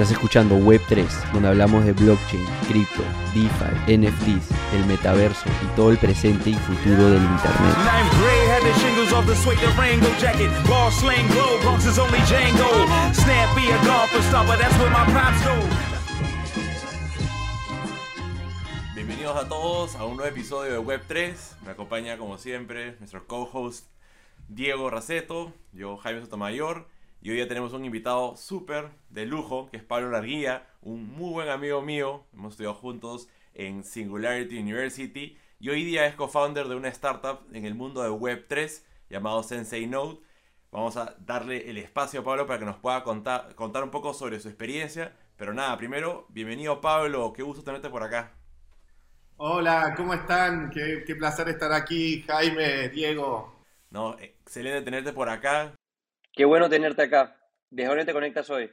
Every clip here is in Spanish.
Estás escuchando Web3, donde hablamos de blockchain, cripto, DeFi, NFTs, el metaverso y todo el presente y futuro del Internet. Bienvenidos a todos a un nuevo episodio de Web3. Me acompaña como siempre nuestro co-host Diego Raceto, yo Jaime Sotomayor. Y hoy ya tenemos un invitado súper de lujo, que es Pablo Larguía, un muy buen amigo mío. Hemos estudiado juntos en Singularity University. Y hoy día es co-founder de una startup en el mundo de Web3 llamado Sensei Node. Vamos a darle el espacio a Pablo para que nos pueda contar, contar un poco sobre su experiencia. Pero nada, primero, bienvenido Pablo, qué gusto tenerte por acá. Hola, ¿cómo están? Qué, qué placer estar aquí, Jaime, Diego. No, excelente tenerte por acá. Qué bueno tenerte acá. ¿Desde dónde te conectas hoy,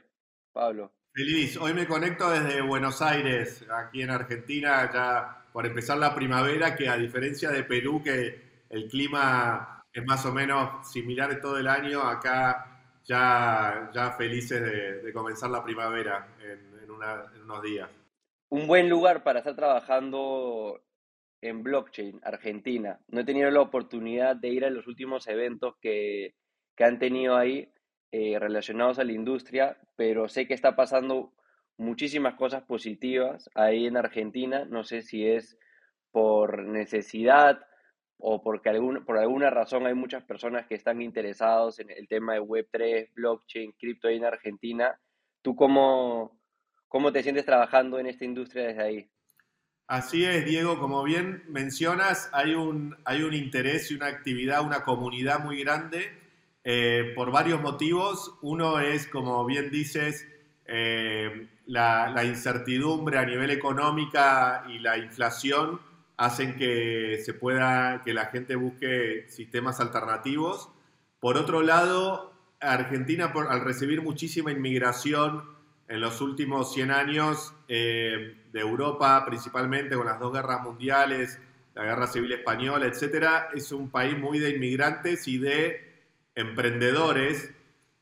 Pablo? Feliz. Hoy me conecto desde Buenos Aires, aquí en Argentina, ya por empezar la primavera, que a diferencia de Perú, que el clima es más o menos similar todo el año, acá ya, ya felices de, comenzar la primavera en, en unos días. Un buen lugar para estar trabajando en blockchain, Argentina. No he tenido la oportunidad de ir a los últimos eventos que, que han tenido ahí eh, relacionados a la industria, pero sé que está pasando muchísimas cosas positivas ahí en Argentina. No sé si es por necesidad o porque algún, por alguna razón hay muchas personas que están interesados en el tema de Web3, blockchain, cripto ahí en Argentina. ¿Tú cómo, cómo te sientes trabajando en esta industria desde ahí? Así es, Diego, como bien mencionas, hay un, hay un interés y una actividad, una comunidad muy grande eh, por varios motivos. Uno es, como bien dices, eh, la, incertidumbre a nivel económica y la inflación hacen que se pueda, que la gente busque sistemas alternativos. Por otro lado, Argentina, al recibir muchísima inmigración en los últimos 100 años eh, de Europa, principalmente con las dos guerras mundiales, la guerra civil española, etcétera, es un país muy de inmigrantes y de emprendedores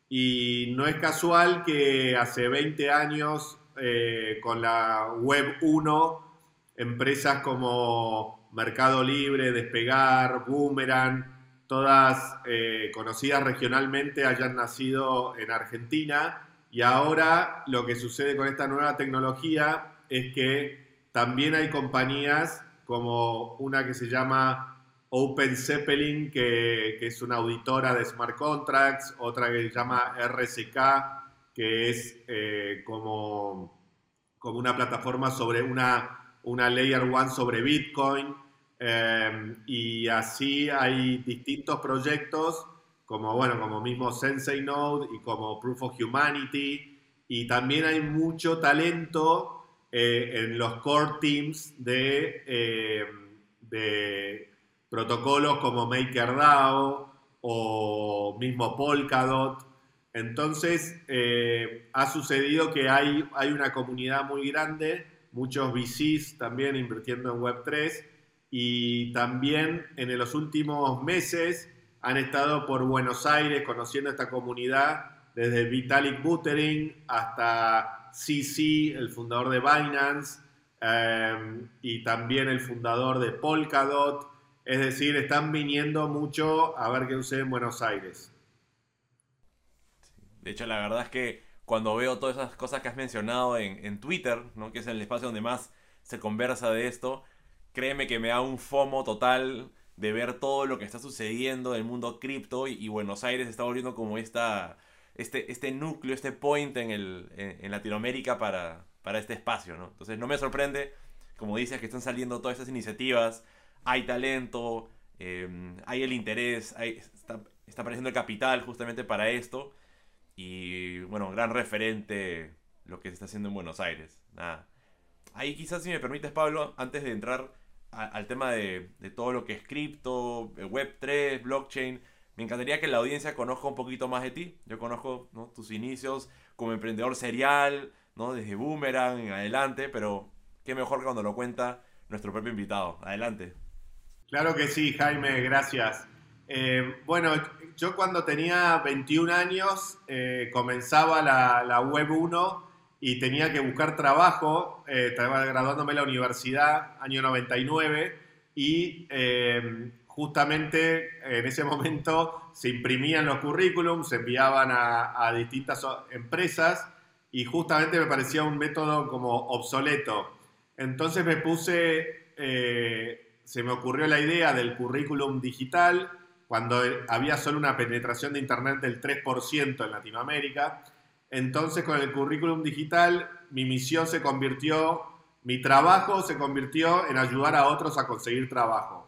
y no es casual que hace 20 años eh, con la Web 1, empresas como Mercado Libre, Despegar, Boomerang, todas eh, conocidas regionalmente hayan nacido en Argentina y ahora lo que sucede con esta nueva tecnología es que también hay compañías como una que se llama Open Zeppelin, que, es una auditora de smart contracts, otra que se llama RSK, que es eh, como, como una plataforma sobre una, una Layer One sobre Bitcoin. Eh, y así hay distintos proyectos, como, bueno, como mismo Sensei Node y como Proof of Humanity. Y también hay mucho talento eh, en los core teams de, de protocolos como MakerDAO o mismo Polkadot. Entonces, eh, ha sucedido que hay, hay una comunidad muy grande, muchos VCs también invirtiendo en Web3 y también en los últimos meses han estado por Buenos Aires conociendo esta comunidad, desde Vitalik Buterin hasta CC, el fundador de Binance, eh, y también el fundador de Polkadot, es decir, están viniendo mucho a ver qué sucede en Buenos Aires. De hecho, la verdad es que cuando veo todas esas cosas que has mencionado en, Twitter, ¿no? que es el espacio donde más se conversa de esto, créeme que me da un FOMO total de ver todo lo que está sucediendo en el mundo cripto y, Buenos Aires está volviendo como esta, este, este núcleo, este point en, el, en, Latinoamérica para, para este espacio. ¿no? Entonces no me sorprende, como dices, que están saliendo todas estas iniciativas hay talento, em, hay el interés, está, apareciendo el capital justamente para esto. Y bueno, gran referente lo que se está haciendo en Buenos Aires. Ahí quizás si me permites, Pablo, antes de entrar al tema de, todo lo que es cripto, Web3, blockchain, me encantaría que la audiencia conozca un poquito más de ti. Yo conozco tus inicios como emprendedor serial, ¿no? desde Boomerang adelante, pero qué mejor que cuando lo cuenta nuestro propio invitado. Adelante. Claro que sí, Jaime, gracias. Eh, bueno, yo cuando tenía 21 años eh, comenzaba la, Web 1 y tenía que buscar trabajo, eh, estaba graduándome en la universidad, año 99, y justamente en ese momento se imprimían los currículums, se enviaban a, distintas empresas y justamente me parecía un método como obsoleto. Entonces me puse, se me ocurrió la idea del currículum digital cuando había solo una penetración de Internet del 3% en Latinoamérica. Entonces con el currículum digital mi misión se convirtió, mi trabajo se convirtió en ayudar a otros a conseguir trabajo.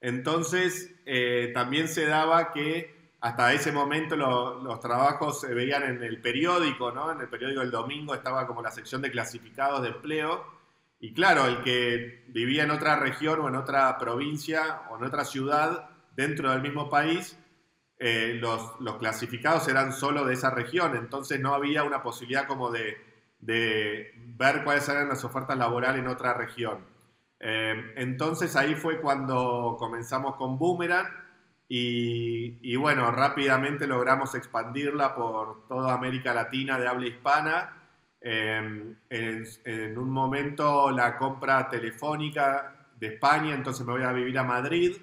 Entonces, eh, también se daba que hasta ese momento los trabajos se veían en el periódico, ¿no? En el periódico del domingo estaba como la sección de clasificados de empleo. Y claro, el que vivía en otra región o en otra provincia o en otra ciudad dentro del mismo país, eh, los, clasificados eran solo de esa región. Entonces no había una posibilidad como de, ver cuáles eran las ofertas laborales en otra región. Eh, entonces ahí fue cuando comenzamos con Boomerang y, bueno, rápidamente logramos expandirla por toda América Latina de habla hispana. Eh, en, un momento la compra telefónica de España, entonces me voy a vivir a Madrid.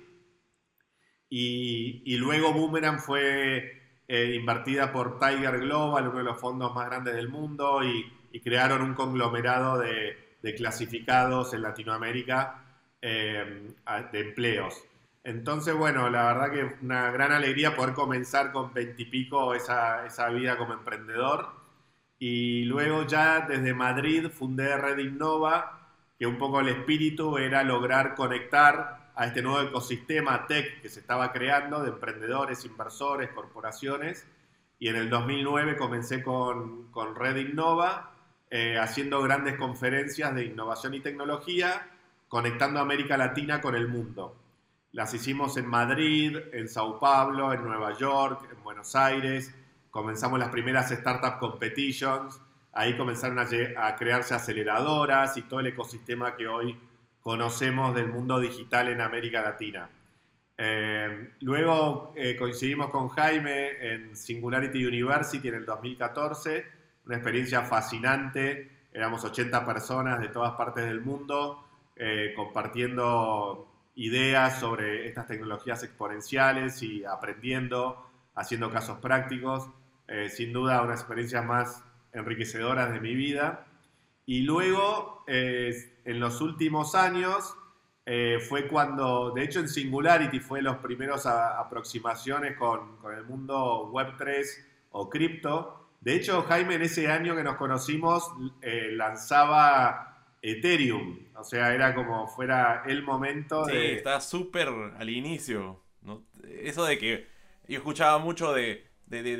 Y, luego Boomerang fue eh, invertida por Tiger Global, uno de los fondos más grandes del mundo, y crearon un conglomerado de, de clasificados en Latinoamérica eh, de empleos. Entonces, bueno, la verdad que una gran alegría poder comenzar con veintipico esa, esa vida como emprendedor. Y luego ya desde Madrid fundé Red Innova, que un poco el espíritu era lograr conectar a este nuevo ecosistema tech que se estaba creando de emprendedores, inversores, corporaciones. Y en el 2009 comencé con, con Red Innova eh, haciendo grandes conferencias de innovación y tecnología, conectando América Latina con el mundo. Las hicimos en Madrid, en Sao Paulo, en Nueva York, en Buenos Aires. Comenzamos las primeras Startup Competitions. Ahí comenzaron a, crearse aceleradoras y todo el ecosistema que hoy conocemos del mundo digital en América Latina. Eh, luego eh, coincidimos con Jaime en Singularity University en el 2014 una experiencia fascinante. Éramos 80 personas de todas partes del mundo eh, compartiendo ideas sobre estas tecnologías exponenciales y aprendiendo, haciendo casos prácticos. Eh, sin duda, una experiencia más enriquecedora de mi vida. Y luego, eh, en los últimos años, fue cuando, de hecho en Singularity fue los primeros aproximaciones con, con, el mundo Web3 o cripto, de hecho, Jaime, en ese año que nos conocimos, eh, lanzaba Ethereum. O sea, era como fuera el momento sí, de. estaba súper al inicio. Eso de que yo escuchaba mucho de,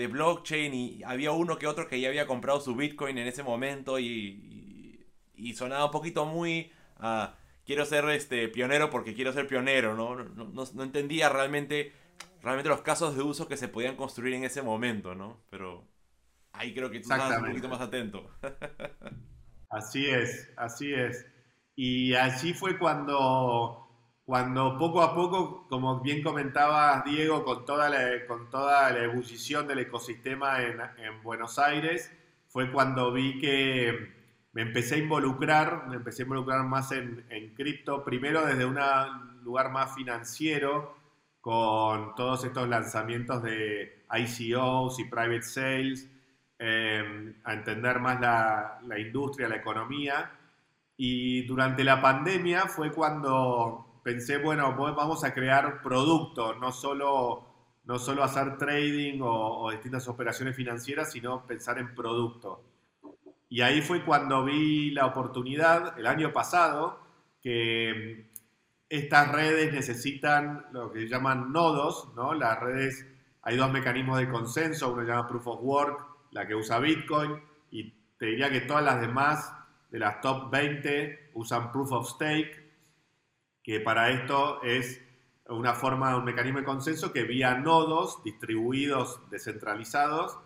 blockchain y había uno que otro que ya había comprado su Bitcoin en ese momento y, sonaba un poquito muy. quiero ser este pionero porque quiero ser pionero, ¿no? No, no entendía realmente, realmente los casos de uso que se podían construir en ese momento, ¿no? Pero Ahí creo que tú estás un poquito más atento. así es, así es. Y así fue cuando, cuando poco a poco, como bien comentabas Diego, con toda la, con toda la ebullición del ecosistema en, en Buenos Aires, fue cuando vi que me empecé a involucrar, me empecé a involucrar más en, en cripto, primero desde un lugar más financiero, con todos estos lanzamientos de ICOs y private sales, Em, a entender más la, industria, la economía. Y durante la pandemia fue cuando pensé, bueno, vamos a crear productos, no solo, no solo hacer trading o, distintas operaciones financieras, sino pensar en productos. Y ahí fue cuando vi la oportunidad, el año pasado, que estas redes necesitan lo que llaman nodos, ¿no? Las redes, hay dos mecanismos de consenso, uno se llama Proof of Work la que usa Bitcoin, y te diría que todas las demás de las top 20 usan Proof of Stake, que para esto es una forma, un mecanismo de consenso que vía nodos distribuidos, descentralizados,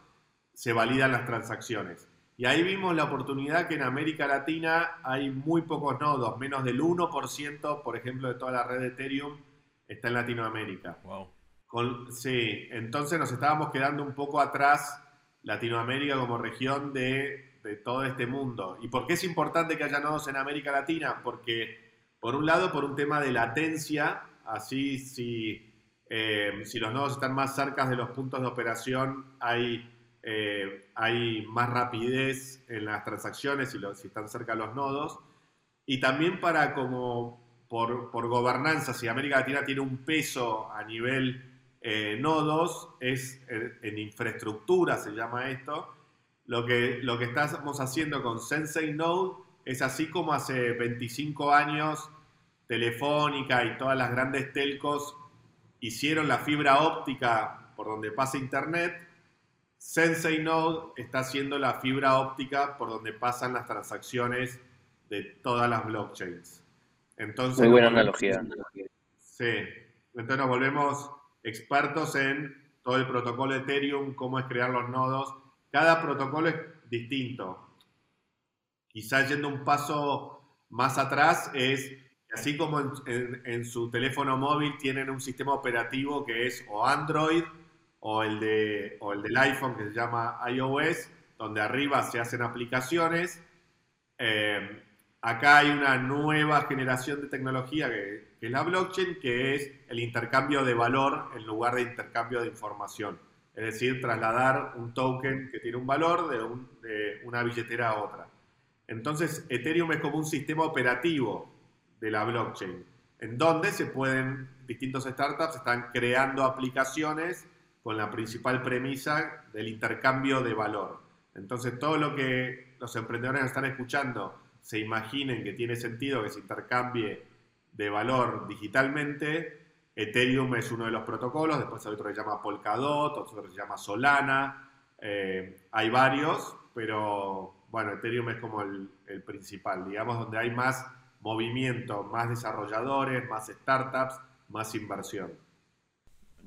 se validan las transacciones. Y ahí vimos la oportunidad que en América Latina hay muy pocos nodos, menos del 1%, por ejemplo, de toda la red de Ethereum está en Latinoamérica. Wow. sí, entonces nos estábamos quedando un poco atrás Latinoamérica como región de, de todo este mundo. ¿Y por qué es importante que haya nodos en América Latina? Porque, por un lado, por un tema de latencia, así si, eh, si los nodos están más cerca de los puntos de operación, hay, eh, hay más rapidez en las transacciones si, si están cerca los nodos. Y también para como por, por gobernanza, si América Latina tiene un peso a nivel eh, nodos, es en, infraestructura se llama esto, lo que, lo que estamos haciendo con Sensei Node es así como hace 25 años Telefónica y todas las grandes telcos hicieron la fibra óptica por donde pasa Internet, Sensei Node está haciendo la fibra óptica por donde pasan las transacciones de todas las blockchains. Entonces, Muy buena analogía. Sí, entonces nos volvemos expertos en todo el protocolo Ethereum, cómo es crear los nodos. Cada protocolo es distinto. Quizás yendo un paso más atrás es, así como en, su teléfono móvil tienen un sistema operativo que es o Android o el, de, o el del iPhone que se llama iOS, donde arriba se hacen aplicaciones. Eh, acá hay una nueva generación de tecnología que, es la blockchain, que es el intercambio de valor en lugar de intercambio de información. Es decir, trasladar un token que tiene un valor de, una billetera a otra. Entonces, Ethereum es como un sistema operativo de la blockchain, en donde se pueden, distintos startups están creando aplicaciones con la principal premisa del intercambio de valor. Entonces, todo lo que los emprendedores están escuchando se imaginen que tiene sentido que se intercambie de valor digitalmente. Ethereum es uno de los protocolos, después hay otro que se llama Polkadot, otro que se llama Solana, eh, hay varios, pero bueno, Ethereum es como el, principal, digamos, donde hay más movimiento, más desarrolladores, más startups, más inversión.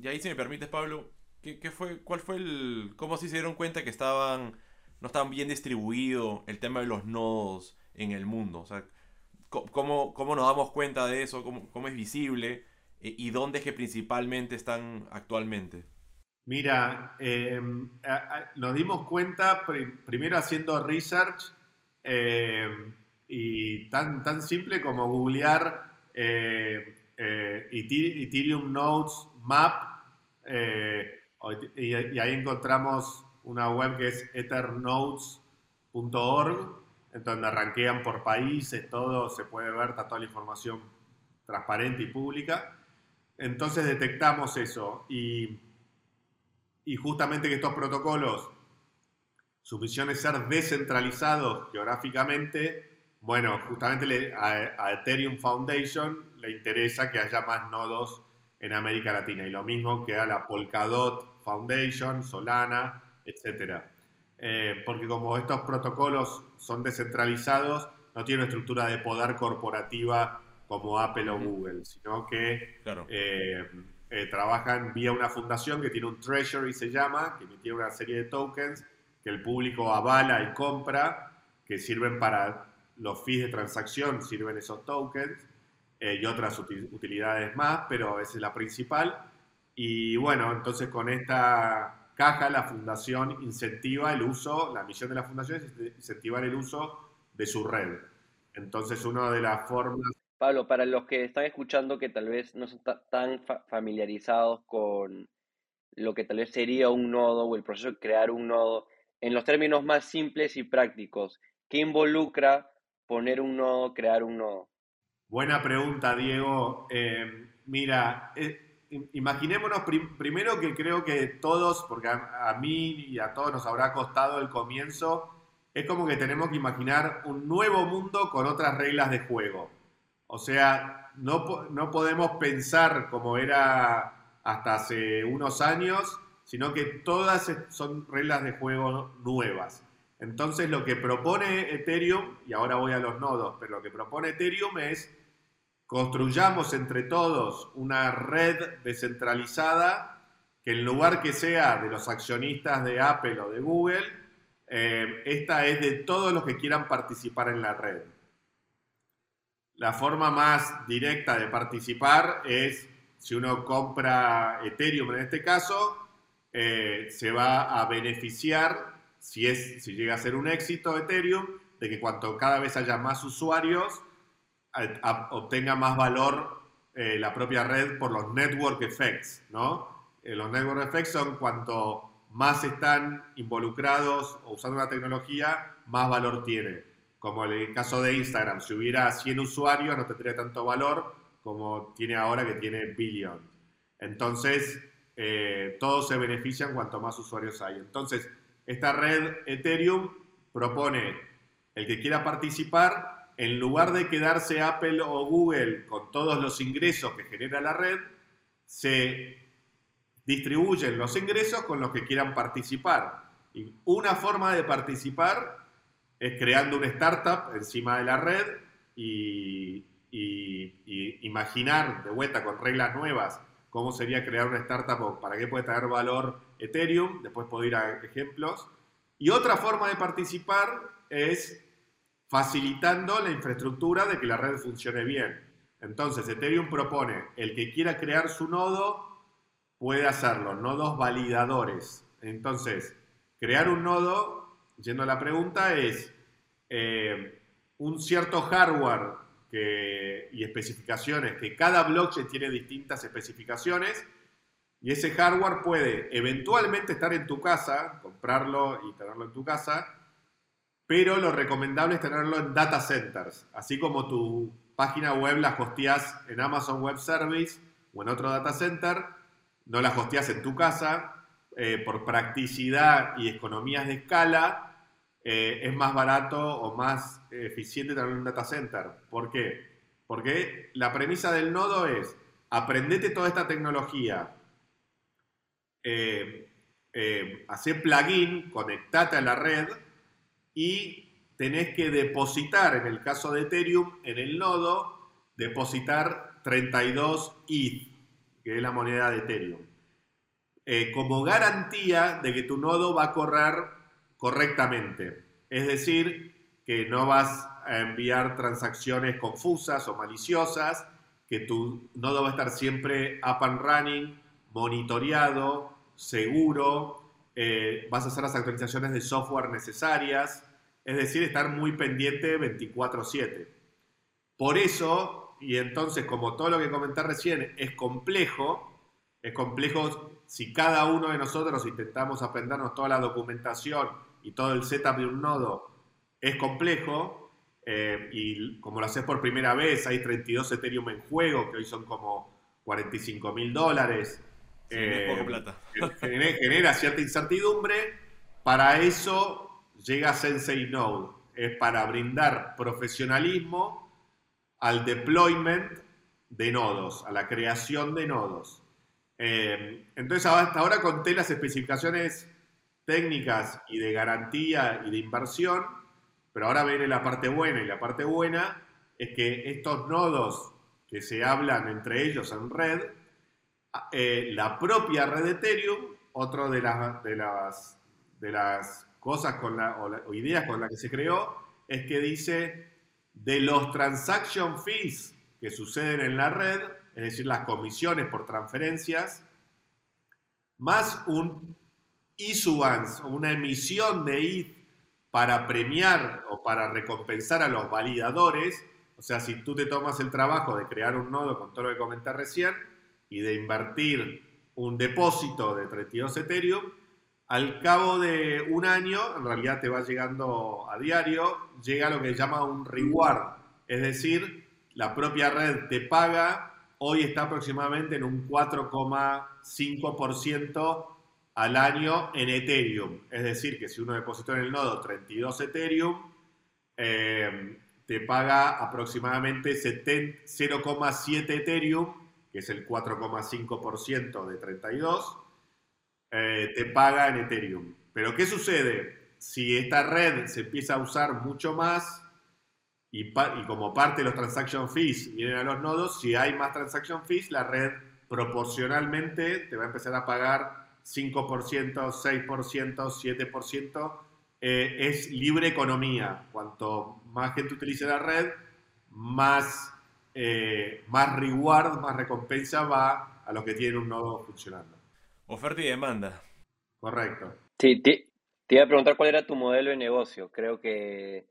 Y ahí si me permites, Pablo, ¿qué, fue, ¿cuál fue el, cómo se dieron cuenta que estaban, no estaban bien distribuido el tema de los nodos en el mundo. O sea, ¿cómo, cómo nos damos cuenta de eso? ¿Cómo, cómo es visible? ¿Y dónde es que principalmente están actualmente? Mira, em, nos dimos cuenta primero haciendo research em, y tan, tan simple como googlear eh, eh, Ethereum Nodes Map y, y, ahí encontramos una web que es ethernodes.org en donde arranquean por países, todo se puede ver, está toda la información transparente y pública. Entonces detectamos eso y, y justamente que estos protocolos, su misión es ser descentralizados geográficamente, bueno, justamente a, Ethereum Foundation le interesa que haya más nodos en América Latina. Y lo mismo que a la Polkadot Foundation, Solana, etcétera. Eh, porque como estos protocolos son descentralizados, no tienen una estructura de poder corporativa como Apple o Google, sino que eh, eh, trabajan vía una fundación que tiene un treasury, se llama, que tiene una serie de tokens que el público avala y compra, que sirven para los fees de transacción, sirven esos tokens y otras utilidades más, pero esa es la principal. Y bueno, entonces con esta Caja, la fundación incentiva el uso, la misión de la fundación es incentivar el uso de su red. Entonces, una de las formas... Pablo, para los que están escuchando que tal vez no están tan familiarizados con lo que tal vez sería un nodo o el proceso de crear un nodo, en los términos más simples y prácticos, ¿qué involucra poner un nodo, crear un nodo? Buena pregunta, Diego. Eh, mira, eh, imaginémonos primero que creo que todos, porque a, mí y a todos nos habrá costado el comienzo, es como que tenemos que imaginar un nuevo mundo con otras reglas de juego. O sea, no, no podemos pensar como era hasta hace unos años, sino que todas son reglas de juego nuevas. Entonces lo que propone Ethereum, y ahora voy a los nodos, pero lo que propone Ethereum es construyamos entre todos una red descentralizada que en lugar que sea de los accionistas de Apple o de Google, eh, esta es de todos los que quieran participar en la red. La forma más directa de participar es si uno compra Ethereum en este caso, eh, se va a beneficiar si, es, si llega a ser un éxito Ethereum, de que cuanto cada vez haya más usuarios, obtenga más valor eh, la propia red por los network effects, ¿no? Eh, los network effects son cuanto más están involucrados o usando una tecnología, más valor tiene. Como en el caso de Instagram, si hubiera 100 usuarios no tendría tanto valor como tiene ahora que tiene billion. Entonces, eh, todos se benefician cuanto más usuarios hay. Entonces, esta red Ethereum propone el que quiera participar, en lugar de quedarse Apple o Google con todos los ingresos que genera la red, se distribuyen los ingresos con los que quieran participar. Y una forma de participar es creando una startup encima de la red y, imaginar de vuelta con reglas nuevas cómo sería crear una startup para qué puede tener valor Ethereum. Después puedo ir a ejemplos. Y otra forma de participar es facilitando la infraestructura de que la red funcione bien. Entonces, Ethereum propone, el que quiera crear su nodo puede hacerlo, nodos validadores. Entonces, crear un nodo, yendo a la pregunta, es eh, un cierto hardware y especificaciones, que cada blockchain tiene distintas especificaciones, y ese hardware puede eventualmente estar en tu casa, comprarlo y tenerlo en tu casa, pero lo recomendable es tenerlo en data centers, así como tu página web la hosteas en Amazon Web Service o en otro data center, no la hosteas en tu casa, eh, por practicidad y economías de escala, eh, es más barato o más eficiente tener un data center. ¿Por qué? Porque la premisa del nodo es, aprendete toda esta tecnología, eh, eh plugin, conectate a la red y tenés que depositar, en el caso de Ethereum, en el nodo, depositar 32 ETH que es la moneda de Ethereum, eh, como garantía de que tu nodo va a correr correctamente. Es decir, que no vas a enviar transacciones confusas o maliciosas, que tu nodo va a estar siempre up and running, monitoreado, seguro, eh, vas a hacer las actualizaciones de software necesarias, es decir, estar muy pendiente 24/7. Por eso y entonces, como todo lo que comenté recién es complejo, es complejo si cada uno de nosotros intentamos aprendernos toda la documentación y todo el setup de un nodo, es complejo. Eh, y como lo haces por primera vez, hay 32 Ethereum en juego, que hoy son como 45 mil dólares. Eh, plata. genera, cierta incertidumbre. Para eso llega Sensei Node. Es para brindar profesionalismo al deployment de nodos, a la creación de nodos. Eh, entonces, hasta ahora conté las especificaciones técnicas y de garantía y de inversión, pero ahora viene la parte buena y la parte buena es que estos nodos que se hablan entre ellos en red, eh, la propia red Ethereum, otro de las, de las, de las cosas con la, o ideas con las que se creó, es que dice de los transaction fees que suceden en la red, es decir, las comisiones por transferencias, más un issuance o una emisión de ETH para premiar o para recompensar a los validadores, o sea, si tú te tomas el trabajo de crear un nodo con todo lo que comenté recién y de invertir un depósito de 32 Ethereum, al cabo de un año, en realidad te va llegando a diario, llega lo que se llama un reward, es decir, la propia red te paga, hoy está aproximadamente en un 4,5% al año en Ethereum, es decir, que si uno depositó en el nodo 32 Ethereum, eh, te paga aproximadamente 0,7 Ethereum, que es el 4,5% de 32 eh, te paga en Ethereum. Pero ¿qué sucede? Si esta red se empieza a usar mucho más y, como parte de los transaction fees vienen a los nodos, si hay más transaction fees, la red proporcionalmente te va a empezar a pagar 5%, 6%, 7%. es libre economía. Cuanto más gente utilice la red, más, eh, más reward, más recompensa va a los que tienen un nodo funcionando. Oferta y demanda. Correcto. Sí, Te iba a preguntar cuál era tu modelo de negocio. Creo que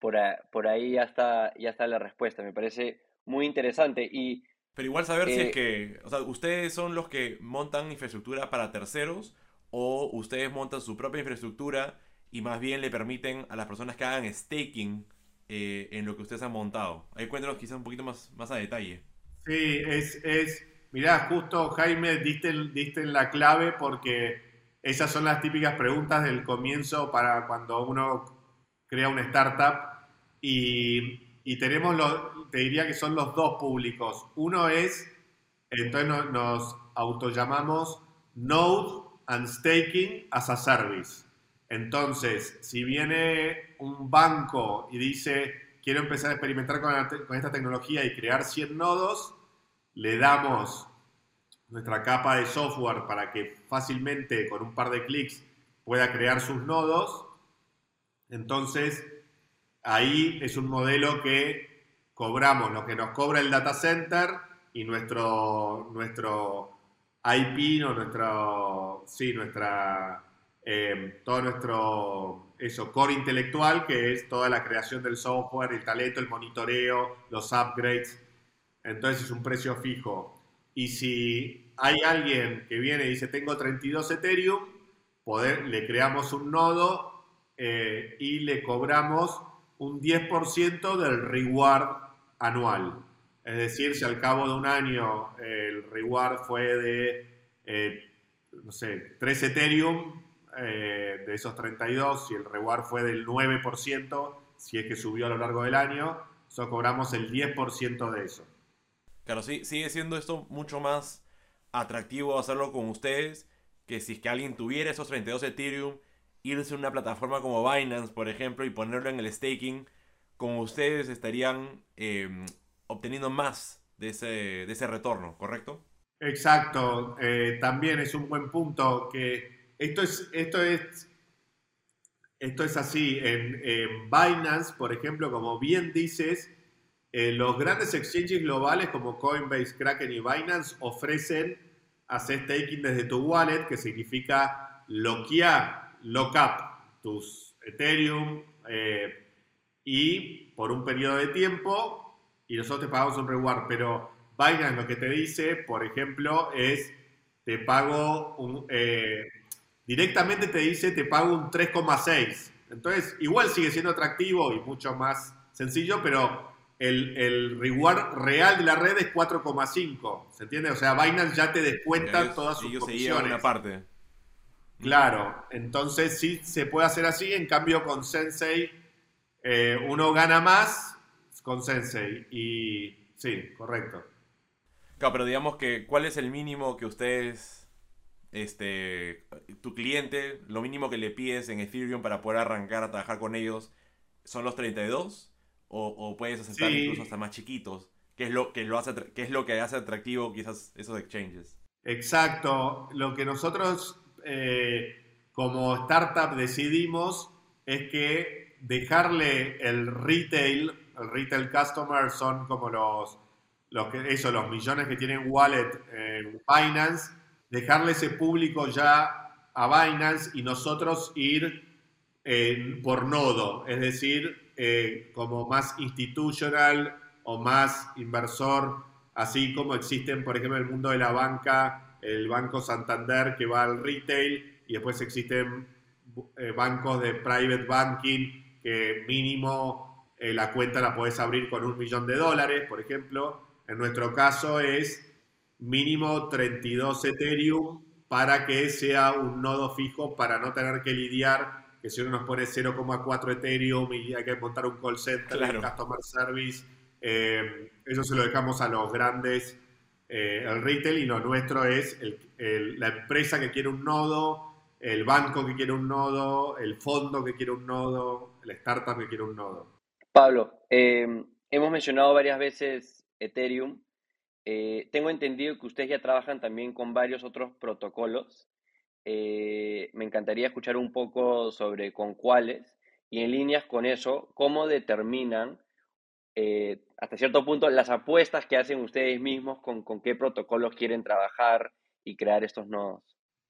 por, por ahí ya está, ya está la respuesta. Me parece muy interesante. Y, Pero igual saber si es eh, que, o sea, ustedes son los que montan infraestructura para terceros o ustedes montan su propia infraestructura y más bien le permiten a las personas que hagan staking eh, en lo que ustedes han montado. Ahí cuéntanos quizás un poquito más, más a detalle. Sí, es, es, mirá, justo Jaime, diste, diste la clave porque esas son las típicas preguntas del comienzo para cuando uno crea una startup y, y tenemos, lo, te diría que son los dos públicos. Uno es, entonces nos, autollamamos Node and Staking as a Service. Entonces, si viene un banco y dice, quiero empezar a experimentar con, con esta tecnología y crear 100 nodos, le damos nuestra capa de software para que fácilmente con un par de clics pueda crear sus nodos. Entonces, ahí es un modelo que cobramos lo que nos cobra el data center y nuestro, nuestro IP, o nuestro, sí, nuestra, eh, todo nuestro eso, core intelectual, que es toda la creación del software, el talento, el monitoreo, los upgrades. Entonces es un precio fijo. Y si hay alguien que viene y dice, tengo 32 Ethereum, le creamos un nodo eh, y le cobramos un 10% del reward anual. Es decir, si al cabo de un año el reward fue de, eh, no sé, 3 Ethereum, eh, de esos 32, si el reward fue del 9%, si es que subió a lo largo del año, nosotros cobramos el 10% de eso. Claro, sí, sigue siendo esto mucho más atractivo hacerlo con ustedes que si es que alguien tuviera esos 32 Ethereum, irse a una plataforma como Binance, por ejemplo, y ponerlo en el staking, con ustedes estarían eh, obteniendo más de ese, de ese retorno, ¿correcto? Exacto, eh, también es un buen punto que esto es, esto es, esto es así. En, Binance, por ejemplo, como bien dices, eh, los grandes exchanges globales como Coinbase, Kraken y Binance ofrecen hacer staking desde tu wallet, que significa loquear, lock up tus Ethereum eh, y por un periodo de tiempo y nosotros te pagamos un reward, pero Binance lo que te dice, por ejemplo, es te pago un, eh, directamente te dice te pago un 3,6. Entonces, igual sigue siendo atractivo y mucho más sencillo, pero el, el reward real de la red es 4,5. ¿Se entiende? O sea, Binance ya te descuenta Ellos- todas sus ellos se llevan comisiones. una parte. Claro, entonces sí se puede hacer así. En cambio, con Sensei, eh, uno gana más con Sensei. Y sí, correcto. Claro, pero digamos que, ¿cuál es el mínimo que ustedes, este, tu cliente, lo mínimo que le pides en Ethereum para poder arrancar a trabajar con ellos, son los 32? ¿O, o puedes aceptar Sí. incluso hasta más chiquitos? ¿Qué es lo que lo hace, qué es lo que hace atractivo quizás esos exchanges? Exacto. Lo que nosotros eh, como startup decidimos es que dejarle el retail, el retail customer son como los, los los millones que tienen wallet en Binance, dejarle ese público ya a Binance y nosotros ir por nodo, es decir, eh, como más institutional o más inversor, así como existen, por ejemplo, en el mundo de la banca, el Banco Santander que va al retail y después existen eh, bancos de private banking que mínimo eh, la cuenta la podés abrir con un millón de dólares, por ejemplo. En nuestro caso es mínimo 32 Ethereum para que sea un nodo fijo para no tener que lidiar que si uno nos pone 0,4 Ethereum y hay que montar un call center, Claro. customer service, eh, eso se lo dejamos a los grandes, eh, el retail, y lo nuestro es la empresa que quiere un nodo, el banco que quiere un nodo, el fondo que quiere un nodo, el startup que quiere un nodo. Pablo, eh, hemos mencionado varias veces Ethereum. Eh, tengo entendido que ustedes ya trabajan también con varios otros protocolos. Eh, me encantaría escuchar un poco sobre con cuáles y en líneas con eso, cómo determinan eh, hasta cierto punto las apuestas que hacen ustedes mismos con, con qué protocolos quieren trabajar y crear estos nodos.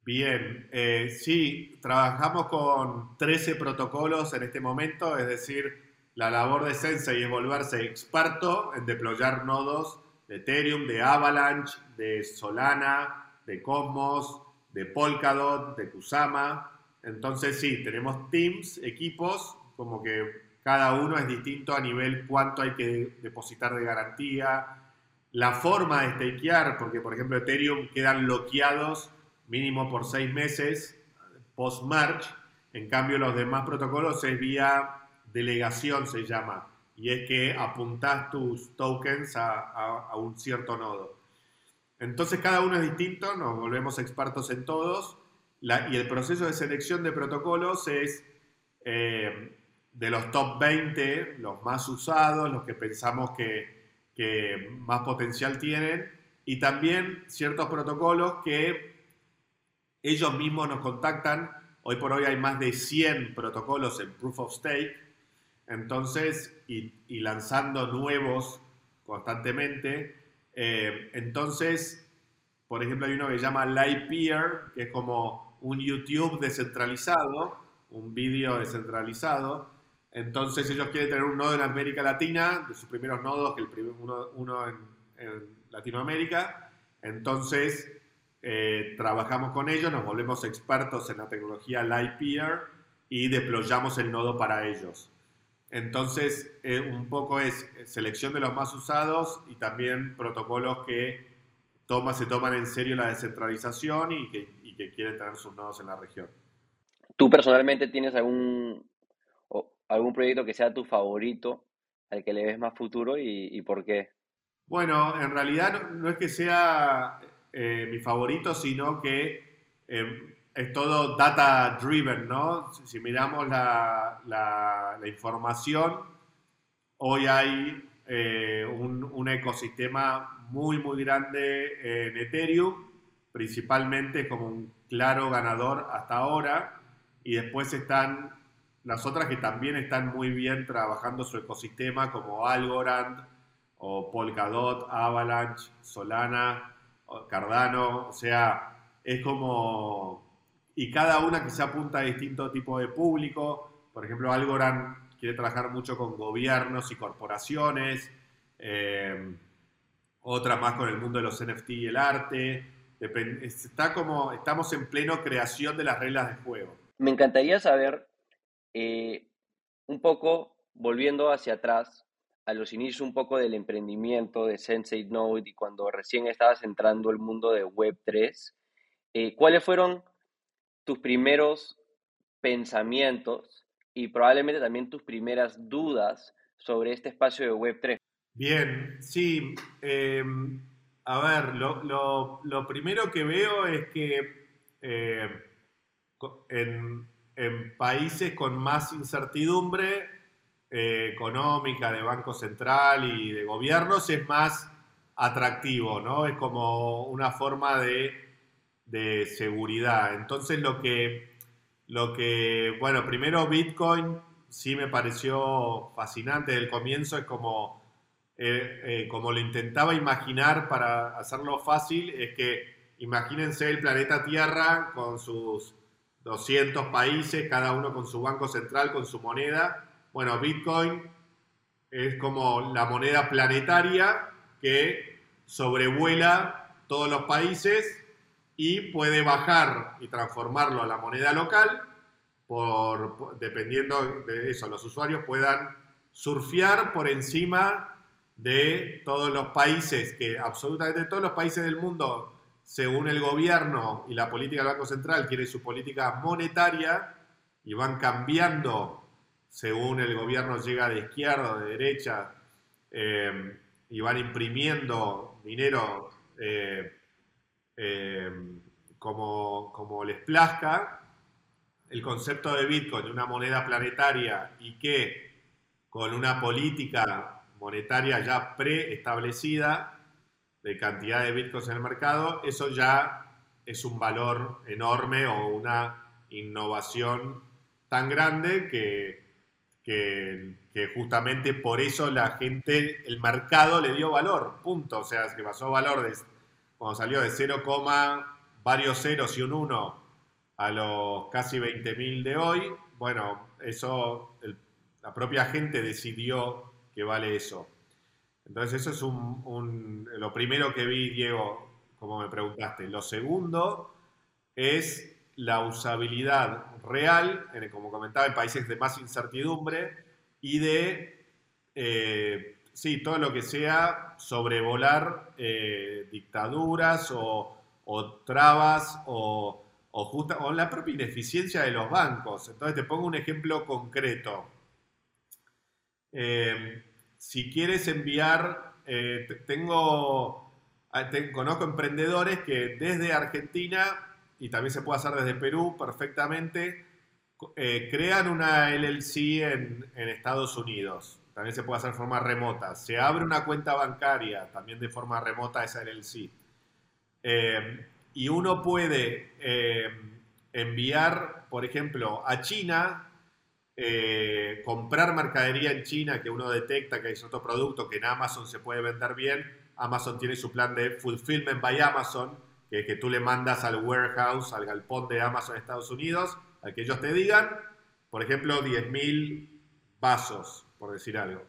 Bien, eh, sí, trabajamos con 13 protocolos en este momento, es decir, la labor de Sensei es volverse experto en deployar nodos de Ethereum, de Avalanche, de Solana, de Cosmos, de Polkadot, de Kusama. Entonces sí, tenemos teams, equipos, como que cada uno es distinto a nivel cuánto hay que depositar de garantía, la forma de stakear, porque por ejemplo Ethereum quedan bloqueados mínimo por seis meses post-March. En cambio, los demás protocolos es vía delegación, se llama. Y es que apuntás tus tokens a, un cierto nodo. Entonces, cada uno es distinto, nos volvemos expertos en todos. y el proceso de selección de protocolos es eh, de los top 20, los más usados, los que pensamos que, que más potencial tienen, y también ciertos protocolos que ellos mismos nos contactan. Hoy por hoy hay más de 100 protocolos en Proof of Stake. Entonces, y, lanzando nuevos constantemente. Eh, entonces, por ejemplo, hay uno que se llama Lightpeer, que es como un YouTube descentralizado, un vídeo descentralizado. Entonces ellos quieren tener un nodo en América Latina, de sus primeros nodos, que el primer, uno, en, Latinoamérica. Entonces eh, trabajamos con ellos, nos volvemos expertos en la tecnología Lightpeer y deployamos el nodo para ellos. Entonces, eh, un poco es selección de los más usados y también protocolos que toma, se toman en serio la descentralización y que, quieren tener sus nodos en la región. ¿Tú personalmente tienes algún, algún proyecto que sea tu favorito, al que le ves más futuro y, por qué? Bueno, en realidad no es que sea eh, mi favorito, sino que eh, es todo data driven, ¿no? Si, miramos la, la, información, hoy hay eh, un, un, ecosistema muy, muy grande en Ethereum, principalmente como un claro ganador hasta ahora, y después están las otras que también están muy bien trabajando su ecosistema, como Algorand o Polkadot, Avalanche, Solana, Cardano, o sea, es como... Y cada una que se apunta a distinto tipo de público. Por ejemplo, Algorand quiere trabajar mucho con gobiernos y corporaciones. Eh, otra más con el mundo de los NFT y el arte. Está como, estamos en pleno creación de las reglas de juego. Me encantaría saber, eh, un poco volviendo hacia atrás, a los inicios un poco del emprendimiento de Sensei Node y cuando recién estabas entrando al mundo de Web3, eh, ¿cuáles fueron tus primeros pensamientos y probablemente también tus primeras dudas sobre este espacio de Web3? Bien, sí. Em, a ver, lo, primero que veo es que eh, en, en países con más incertidumbre económica de Banco Central y de gobiernos es más atractivo, ¿no? Es como una forma de, de seguridad. Entonces lo que, lo que, bueno, primero Bitcoin sí me pareció fascinante desde el comienzo, es como, eh, eh, como lo intentaba imaginar para hacerlo fácil, es que imagínense el planeta Tierra con sus 200 países, cada uno con su banco central, con su moneda, bueno, Bitcoin es como la moneda planetaria que sobrevuela todos los países y puede bajar y transformarlo a la moneda local, por, dependiendo de eso, los usuarios puedan surfear por encima de todos los países, que absolutamente todos los países del mundo, según el gobierno y la política del Banco Central, quiere su política monetaria y van cambiando según el gobierno llega de izquierda o de derecha, eh, y van imprimiendo dinero eh, eh, como, como les plazca, el concepto de Bitcoin, una moneda planetaria y que con una política monetaria ya preestablecida de cantidad de bitcoins en el mercado, eso ya es un valor enorme o una innovación tan grande que que, justamente por eso la gente, el mercado le dio valor, punto. O sea, que pasó valor de, cuando salió de 0, varios ceros y un 1 a los casi 20.000 de hoy, bueno, eso la propia gente decidió que vale eso. Entonces eso es un, lo primero que vi, Diego, como me preguntaste. Lo segundo es la usabilidad real, como comentaba, en países de más incertidumbre y de, eh, sí, todo lo que sea sobrevolar eh, dictaduras o, trabas o, o, la propia ineficiencia de los bancos. Entonces te pongo un ejemplo concreto. Eh, si quieres enviar, tengo, ah, conozco emprendedores que desde Argentina y también se puede hacer desde Perú perfectamente, eh, crean una LLC en, Estados Unidos. También se puede hacer de forma remota. Se abre una cuenta bancaria también de forma remota esa LLC. Eh, y uno puede eh, enviar, por ejemplo, a China, comprar mercadería en China que uno detecta que hay otro producto que en Amazon se puede vender bien. Amazon tiene su plan de Fulfillment by Amazon, que tú le mandas al warehouse, al galpón de Amazon Estados Unidos, al que ellos te digan, por ejemplo, 10.000 vasos, por decir algo.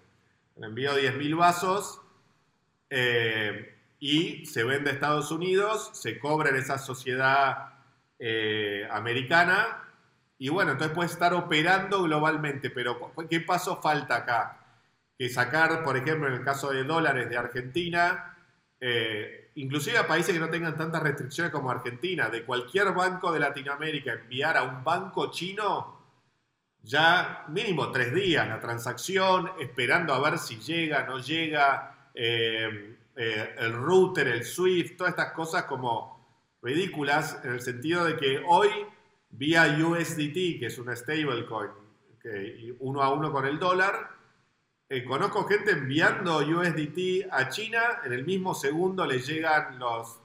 Le envío 10.000 vasos eh, y se vende a Estados Unidos, se cobra en esa sociedad eh, americana y bueno, entonces puede estar operando globalmente, pero ¿qué paso falta acá? Que sacar, por ejemplo, en el caso de dólares de Argentina, eh, inclusive a países que no tengan tantas restricciones como Argentina, de cualquier banco de Latinoamérica enviar a un banco chino, ya mínimo tres días la transacción, esperando a ver si llega, no llega, eh, eh, el router, el SWIFT, todas estas cosas como ridículas en el sentido de que hoy vía USDT, que es una stablecoin, uno a uno con el dólar, eh, conozco gente enviando USDT a China, en el mismo segundo le llegan los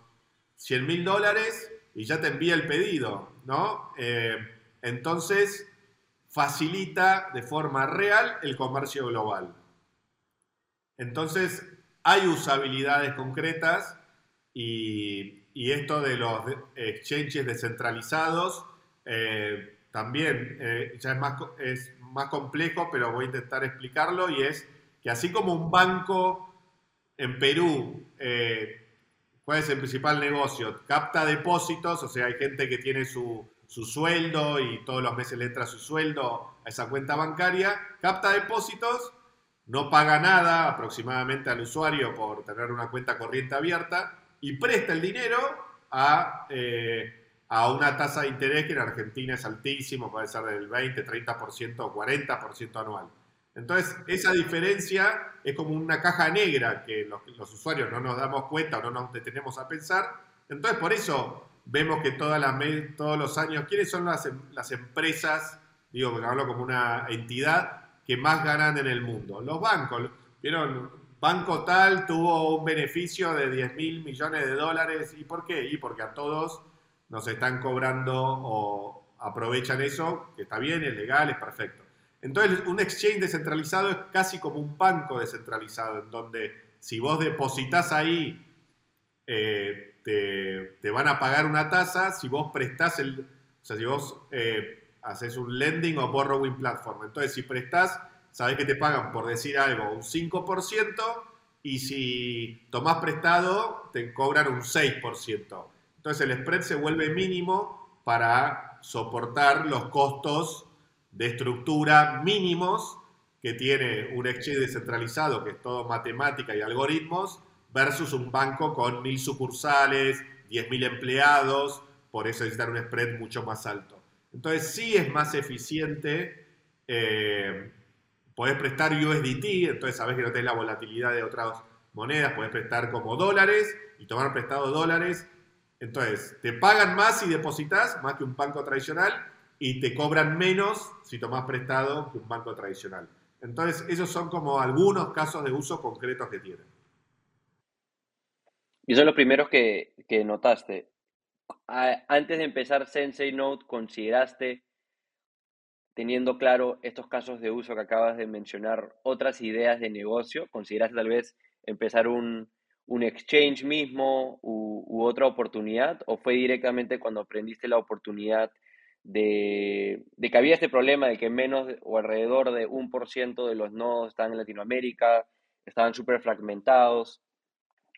100 mil dólares y ya te envía el pedido, ¿no? Eh, entonces, facilita de forma real el comercio global. Entonces, hay usabilidades concretas y, esto de los exchanges descentralizados eh, también ya es más, es más complejo, pero voy a intentar explicarlo, y es que así como un banco en Perú, eh, ¿cuál es el principal negocio? Capta depósitos, o sea, hay gente que tiene su, su sueldo y todos los meses le entra su sueldo a esa cuenta bancaria, capta depósitos, no paga nada aproximadamente al usuario por tener una cuenta corriente abierta y presta el dinero a... Eh, a una tasa de interés que en Argentina es altísimo, puede ser del 20, 30% o 40% anual. Entonces, esa diferencia es como una caja negra que los, usuarios no nos damos cuenta o no nos detenemos a pensar. Entonces, por eso vemos que todas las, todos los años, ¿quiénes son las, em, las empresas, digo, porque hablo como una entidad, que más ganan en el mundo? Los bancos. ¿Vieron? Banco tal tuvo un beneficio de 10 mil millones de dólares. ¿Y por qué? Y porque a todos nos están cobrando o aprovechan eso, que está bien, es legal, es perfecto. Entonces, un exchange descentralizado es casi como un banco descentralizado, en donde si vos depositas ahí, eh, te, van a pagar una tasa, si vos prestás el, o sea, si vos eh, haces un lending o borrowing platform. Entonces, si prestás, sabés que te pagan, por decir algo, un 5%, y si tomás prestado, te cobran un 6%. Entonces el spread se vuelve mínimo para soportar los costos de estructura mínimos que tiene un exchange descentralizado, que es todo matemática y algoritmos, versus un banco con mil sucursales, 10.000 empleados, por eso necesitan un spread mucho más alto. Entonces sí es más eficiente, eh, podés prestar USDT, entonces sabés que no tenés la volatilidad de otras monedas, podés prestar como dólares y tomar prestado dólares entonces, te pagan más si depositas, más que un banco tradicional, y te cobran menos si tomas prestado que un banco tradicional. Entonces, esos son como algunos casos de uso concretos que tienen. Y son los primeros que notaste. Antes de empezar Sensei Note, ¿consideraste, teniendo claro estos casos de uso que acabas de mencionar, otras ideas de negocio? ¿Consideraste tal vez empezar un, un exchange mismo u, otra oportunidad? ¿O fue directamente cuando aprendiste la oportunidad de, que había este problema de que menos o alrededor de un por ciento de los nodos están en Latinoamérica, estaban súper fragmentados?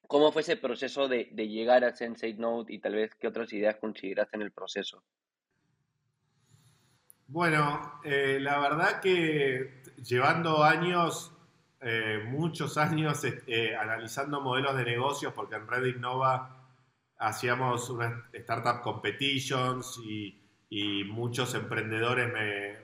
¿Cómo fue ese proceso de, llegar a Sensei Node y tal vez qué otras ideas consideraste en el proceso? Bueno, eh, la verdad que llevando años eh, muchos años eh, analizando modelos de negocios, porque en Red Innova hacíamos unas startup competitions y, muchos emprendedores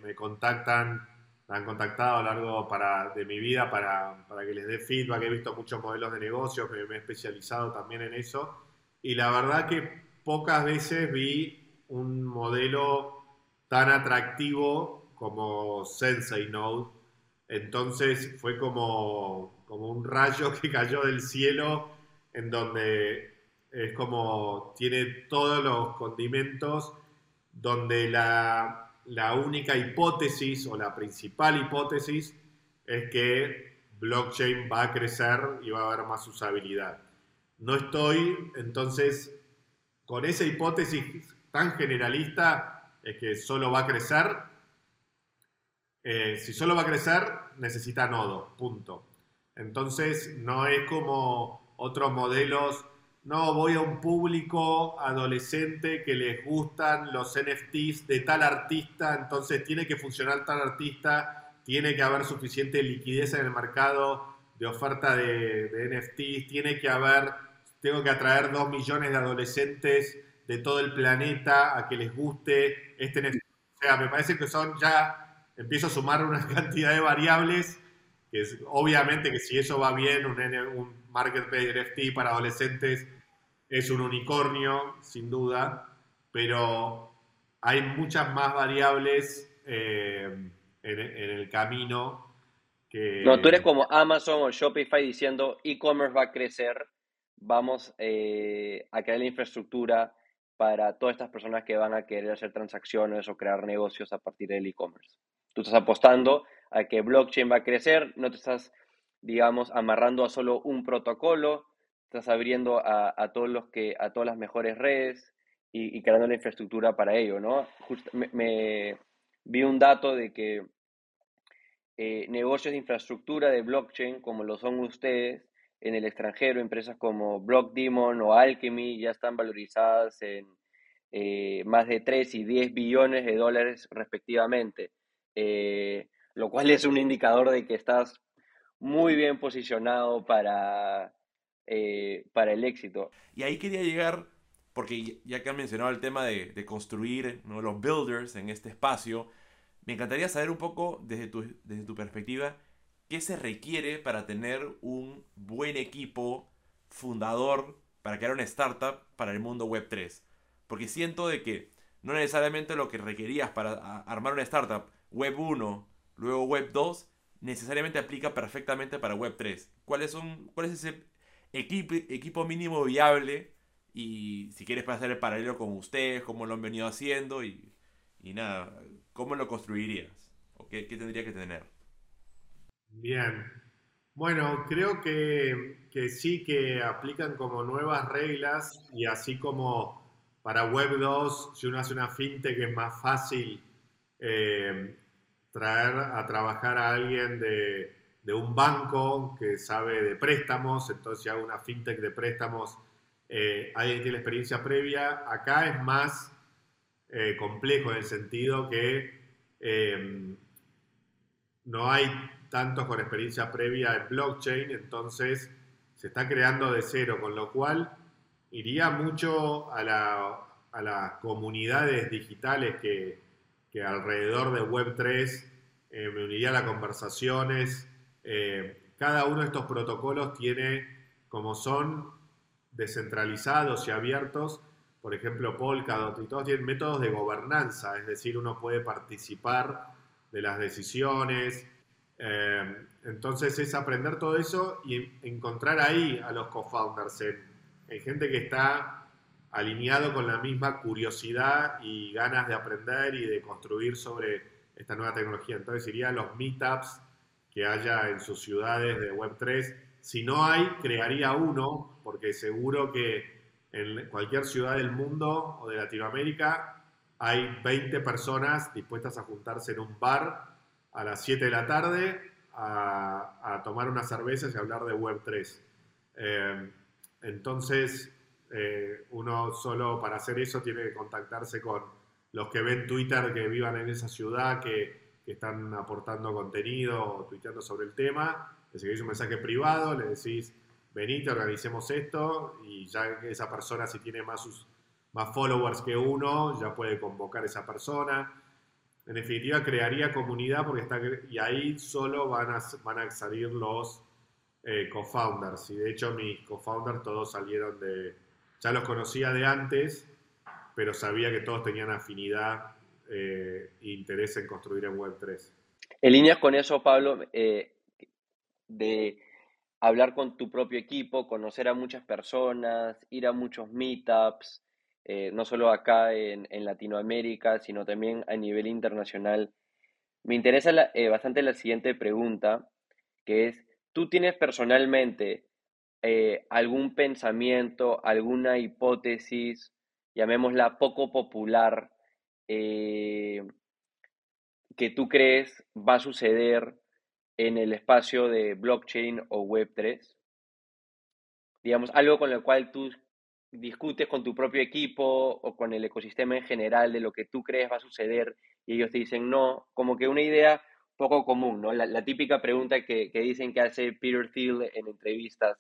me, contactan, me han contactado a lo largo para, de mi vida para, para, que les dé feedback. He visto muchos modelos de negocios, me, me he especializado también en eso. Y la verdad que pocas veces vi un modelo tan atractivo como Sensei Node entonces fue como, como un rayo que cayó del cielo en donde es como tiene todos los condimentos, donde la, única hipótesis o la principal hipótesis es que blockchain va a crecer y va a haber más usabilidad. No estoy, entonces, con esa hipótesis tan generalista, es que solo va a crecer, eh, si solo va a crecer, necesita nodo, punto. Entonces, no es como otros modelos, no, voy a un público adolescente que les gustan los NFTs de tal artista, entonces tiene que funcionar tal artista, tiene que haber suficiente liquidez en el mercado de oferta de, de NFTs, tiene que haber, tengo que atraer dos millones de adolescentes de todo el planeta a que les guste este NFT. O sea, me parece que son ya empiezo a sumar una cantidad de variables, que es, obviamente que si eso va bien, un, un marketplace NFT para adolescentes es un unicornio, sin duda, pero hay muchas más variables eh, en, el camino. Que... No, tú eres como Amazon o Shopify diciendo e-commerce va a crecer, vamos eh, a crear la infraestructura para todas estas personas que van a querer hacer transacciones o crear negocios a partir del e-commerce. Tú estás apostando a que blockchain va a crecer, no te estás, digamos, amarrando a solo un protocolo, estás abriendo a, todos los que, a todas las mejores redes y, creando la infraestructura para ello, ¿no? me, vi un dato de que eh, negocios de infraestructura de blockchain, como lo son ustedes, en el extranjero, empresas como Blockdemon o Alchemy ya están valorizadas en eh, más de 3 y 10 billones de dólares respectivamente. Eh, lo cual es un indicador de que estás muy bien posicionado para, eh, para el éxito. Y ahí quería llegar, porque ya que han mencionado el tema de, construir los builders en este espacio, me encantaría saber un poco desde tu, desde tu perspectiva, qué se requiere para tener un buen equipo fundador para crear una startup para el mundo web 3. Porque siento de que no necesariamente lo que requerías para armar una startup Web 1, luego Web 2, necesariamente aplica perfectamente para Web 3. ¿Cuáles son, ¿Cuál es ese equipo, equipo mínimo viable? Y si quieres pasar el paralelo con ustedes, cómo lo han venido haciendo y, nada, ¿cómo lo construirías? ¿O qué, tendría que tener? Bien. Bueno, creo que, que, sí que aplican como nuevas reglas y así como para Web 2, si uno hace una fintech es más fácil eh, traer a trabajar a alguien de, un banco que sabe de préstamos, entonces si hago una fintech de préstamos, eh, alguien tiene experiencia previa. Acá es más eh, complejo en el sentido que eh, no hay tantos con experiencia previa en blockchain, entonces se está creando de cero, con lo cual iría mucho a las comunidades digitales que, que alrededor de Web3 eh, me uniría a las conversaciones. Eh, cada uno de estos protocolos tiene, como son descentralizados y abiertos, por ejemplo, Polkadot y todos tienen métodos de gobernanza, es decir, uno puede participar de las decisiones. Eh, entonces es aprender todo eso y encontrar ahí a los co-founders, en gente que está alineado con la misma curiosidad y ganas de aprender y de construir sobre esta nueva tecnología. Entonces iría los meetups que haya en sus ciudades de Web3. Si no hay, crearía uno porque seguro que en cualquier ciudad del mundo o de Latinoamérica hay 20 personas dispuestas a juntarse en un bar a las 7 de la tarde a, tomar unas cervezas y hablar de Web3. Eh, entonces, eh, uno solo para hacer eso tiene que contactarse con los que ven Twitter que vivan en esa ciudad, que, están aportando contenido o tuiteando sobre el tema. Le escribís un mensaje privado, le decís, venite, organicemos esto, y ya esa persona, si tiene más, más followers que uno, ya puede convocar a esa persona. En definitiva, crearía comunidad porque está, y ahí solo van a, van a salir los eh, co-founders. Y de hecho, mis co-founders todos salieron de, ya los conocía de antes, pero sabía que todos tenían afinidad eh, e interés en construir en Web3. En líneas con eso, Pablo, eh, de hablar con tu propio equipo, conocer a muchas personas, ir a muchos meetups, eh, no solo acá en, Latinoamérica, sino también a nivel internacional. Me interesa bastante la siguiente pregunta, que es, ¿tú tienes personalmente eh, algún pensamiento, alguna hipótesis, llamémosla poco popular, eh, que tú crees va a suceder en el espacio de blockchain o Web3? Digamos, algo con lo cual tú discutes con tu propio equipo o con el ecosistema en general de lo que tú crees va a suceder y ellos te dicen no, como que una idea poco común, ¿no? La, típica pregunta que, que, dicen que hace Peter Thiel en entrevistas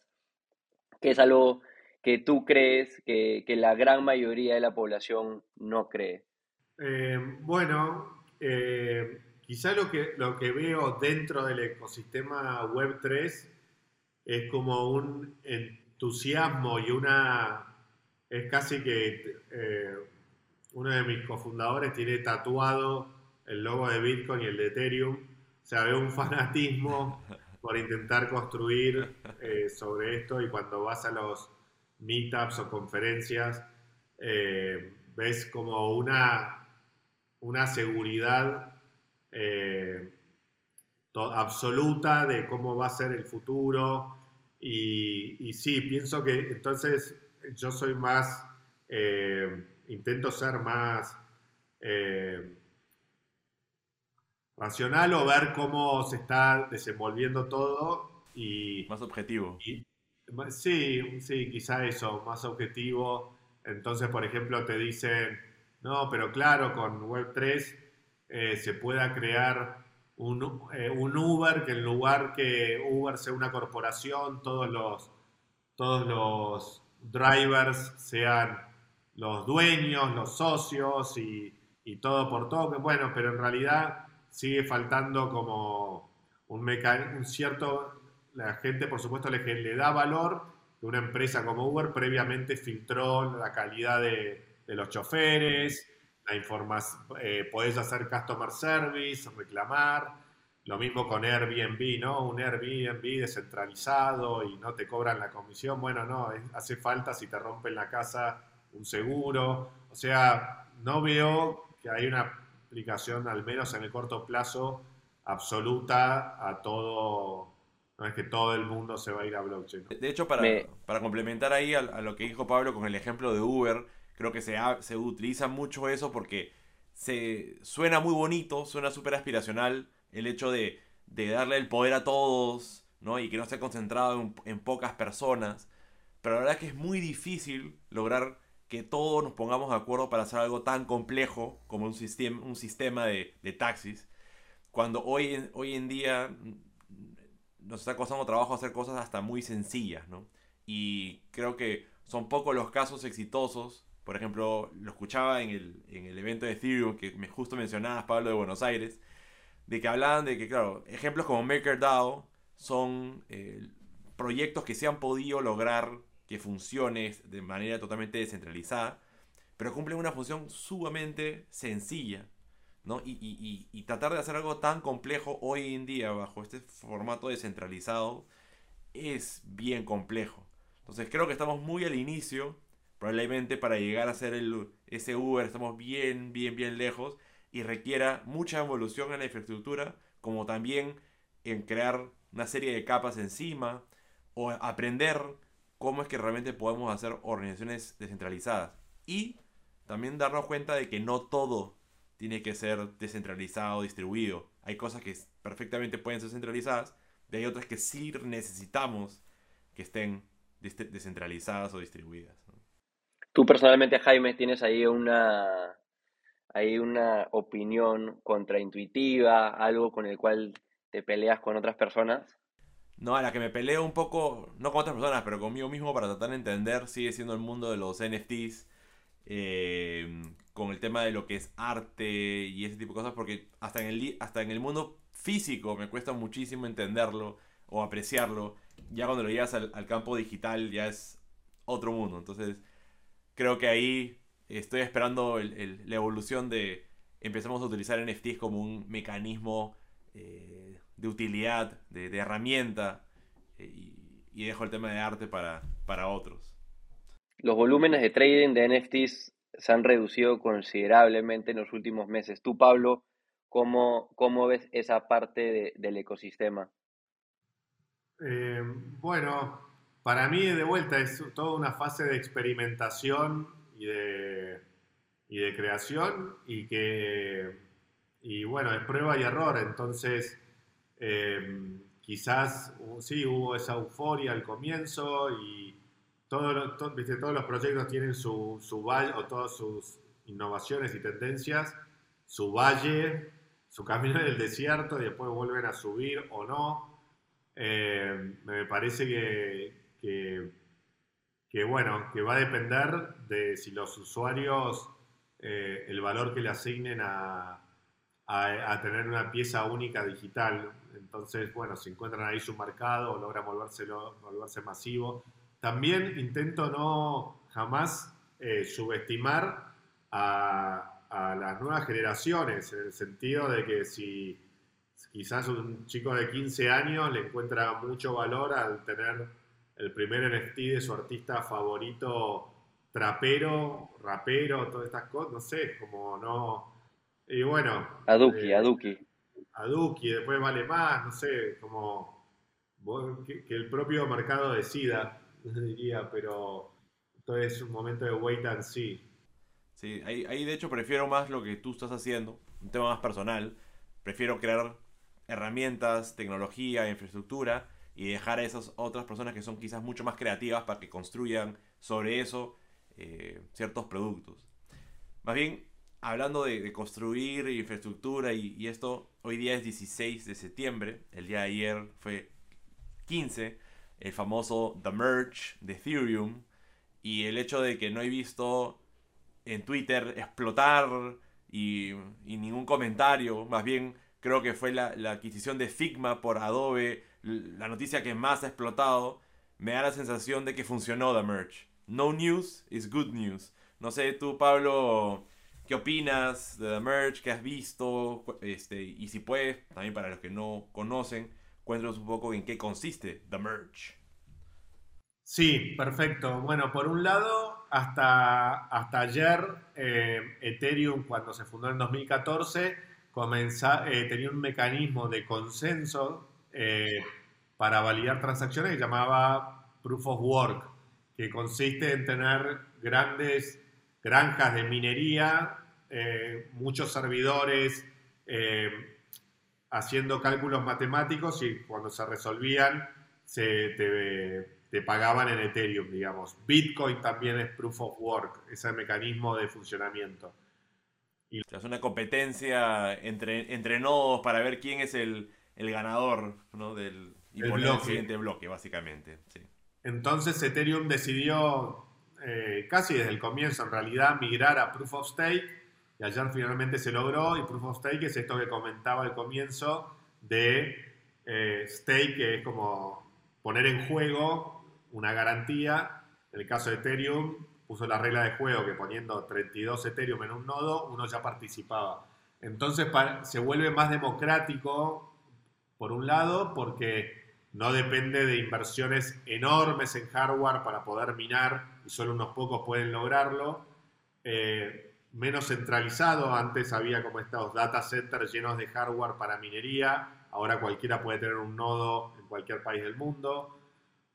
que es algo que tú crees que, la gran mayoría de la población no cree? Eh, bueno, eh, quizá lo que, lo que veo dentro del ecosistema Web3 es como un entusiasmo y una... Es casi que eh, uno de mis cofundadores tiene tatuado el logo de Bitcoin y el de Ethereum. O sea, veo un fanatismo por intentar construir eh, sobre esto y cuando vas a los meetups o conferencias, eh, ves como una, una seguridad eh, absoluta de cómo va a ser el futuro. Y, y sí, pienso que entonces yo soy más, intento ser más racional o ver cómo se está desenvolviendo todo y... Más objetivo. sí, sí, quizá eso, más objetivo. Entonces, por ejemplo, te dicen, no, pero claro, con Web3 eh, se pueda crear un, eh, un, Uber que en lugar que Uber sea una corporación, todos los, todos los drivers sean los dueños, los socios y, y todo por todo. Bueno, pero en realidad sigue faltando como un, un cierto, la gente por supuesto le, le da valor que una empresa como Uber previamente filtró la calidad de, los choferes, la información, eh, podés hacer customer service, reclamar, lo mismo con Airbnb, ¿no? Un Airbnb descentralizado y no te cobran la comisión. Bueno, no, hace falta si te rompen la casa un seguro. O sea, no veo que hay una aplicación, al menos en el corto plazo, absoluta a todo. No es que todo el mundo se va a ir a blockchain. De hecho, para, para complementar ahí a, lo que dijo Pablo con el ejemplo de Uber, creo que se, se utiliza mucho eso porque se suena muy bonito, suena súper aspiracional el hecho de, de, darle el poder a todos, ¿no? Y que no esté concentrado en, en pocas personas. Pero la verdad es que es muy difícil lograr que todos nos pongamos de acuerdo para hacer algo tan complejo como un sistema, un sistema de, taxis, cuando hoy en, hoy en día mm, nos está costando trabajo hacer cosas hasta muy sencillas, ¿no? Y creo que son pocos los casos exitosos. Por ejemplo, lo escuchaba en el, en el evento de Ethereum que me justo mencionabas, Pablo, de Buenos Aires, de que hablaban de que, claro, ejemplos como MakerDAO son eh, proyectos que se han podido lograr que funcione de manera totalmente descentralizada, pero cumple una función sumamente sencilla. ¿no? Y, tratar de hacer algo tan complejo hoy en día bajo este formato descentralizado es bien complejo. Entonces creo que estamos muy al inicio, probablemente para llegar a ser ese Uber estamos bien, bien, bien lejos y requiera mucha evolución en la infraestructura, como también en crear una serie de capas encima o aprender cómo es que realmente podemos hacer organizaciones descentralizadas. Y también darnos cuenta de que no todo tiene que ser descentralizado, distribuido. Hay cosas que perfectamente pueden ser centralizadas, y hay otras que sí necesitamos que estén descentralizadas o distribuidas. Tú personalmente, Jaime, tienes ahí una, hay una opinión contraintuitiva, algo con el cual te peleas con otras personas? No, a la que me peleo un poco, no con otras personas, pero conmigo mismo para tratar de entender, sigue siendo el mundo de los NFTs, eh, con el tema de lo que es arte y ese tipo de cosas, porque hasta en el, hasta en el mundo físico me cuesta muchísimo entenderlo o apreciarlo. Ya cuando lo llevas al, campo digital ya es otro mundo. Entonces, creo que ahí estoy esperando la evolución de empezamos a utilizar NFTs como un mecanismo eh, de utilidad, de, herramienta, eh, y, dejo el tema de arte para, para otros. Los volúmenes de trading de NFTs se han reducido considerablemente en los últimos meses. Tú, Pablo, ¿cómo, cómo ves esa parte del ecosistema? Eh, bueno, para mí de vuelta es toda una fase de experimentación y de, y de creación y que, y bueno, es prueba y error, entonces em, quizás sí hubo esa euforia al comienzo y todo, todos los proyectos tienen su, valle o todas sus innovaciones y tendencias, su valle, su camino en el desierto y después vuelven a subir o no. Em, me parece que, que que bueno, que va a depender de si los usuarios, eh, el valor que le asignen a, a, tener una pieza única digital. Entonces, bueno, si encuentran ahí su mercado o logran volverse masivo. También intento no jamás eh, subestimar a, a, las nuevas generaciones, en el sentido de que si quizás un chico de 15 años le encuentra mucho valor al tener el primer NFT de su artista favorito, trapero, rapero, todas estas cosas, no sé, como no... Y bueno... Aduki, eh, Aduki. Aduki, después vale más, no sé, como que, el propio mercado decida, diría, pero todo es un momento de wait and see. Sí, ahí, ahí de hecho prefiero más lo que tú estás haciendo, un tema más personal. Prefiero crear herramientas, tecnología, infraestructura y dejar a esas otras personas que son quizás mucho más creativas para que construyan sobre eso eh, ciertos productos. Más bien, hablando de, construir infraestructura y, esto, hoy día es 16 de septiembre, el día de ayer fue 15, el famoso The Merge de Ethereum, y el hecho de que no he visto en Twitter explotar y, ningún comentario, más bien creo que fue la, la adquisición de Figma por Adobe la noticia que más ha explotado, me da la sensación de que funcionó The Merge. No news is good news. No sé, tú, Pablo, ¿qué opinas de The Merge? ¿Qué has visto? Este, y si puedes, también para los que no conocen, cuéntanos un poco en qué consiste The Merge. Sí, perfecto. Bueno, por un lado, hasta, hasta ayer, eh, Ethereum, cuando se fundó en 2014, comenzó, eh, tenía un mecanismo de consenso eh, para validar transacciones que llamaba Proof of Work, que consiste en tener grandes granjas de minería, eh, muchos servidores eh, haciendo cálculos matemáticos y cuando se resolvían se te, pagaban en Ethereum, digamos. Bitcoin también es Proof of Work, ese mecanismo de funcionamiento. Y... Es una competencia entre, entre nodos para ver quién es el, el ganador ¿no? del y el siguiente bloque, básicamente. Entonces Ethereum decidió, eh, casi desde el comienzo en realidad, migrar a Proof of Stake. Y ayer finalmente se logró. Y Proof of Stake es esto que comentaba al comienzo de eh, stake, que es como poner en juego una garantía. En el caso de Ethereum, puso la regla de juego que poniendo 32 Ethereum en un nodo, uno ya participaba. Entonces se vuelve más democrático por un lado, porque no depende de inversiones enormes en hardware para poder minar y solo unos pocos pueden lograrlo. Eh, menos centralizado, antes había como estos data centers llenos de hardware para minería, ahora cualquiera puede tener un nodo en cualquier país del mundo.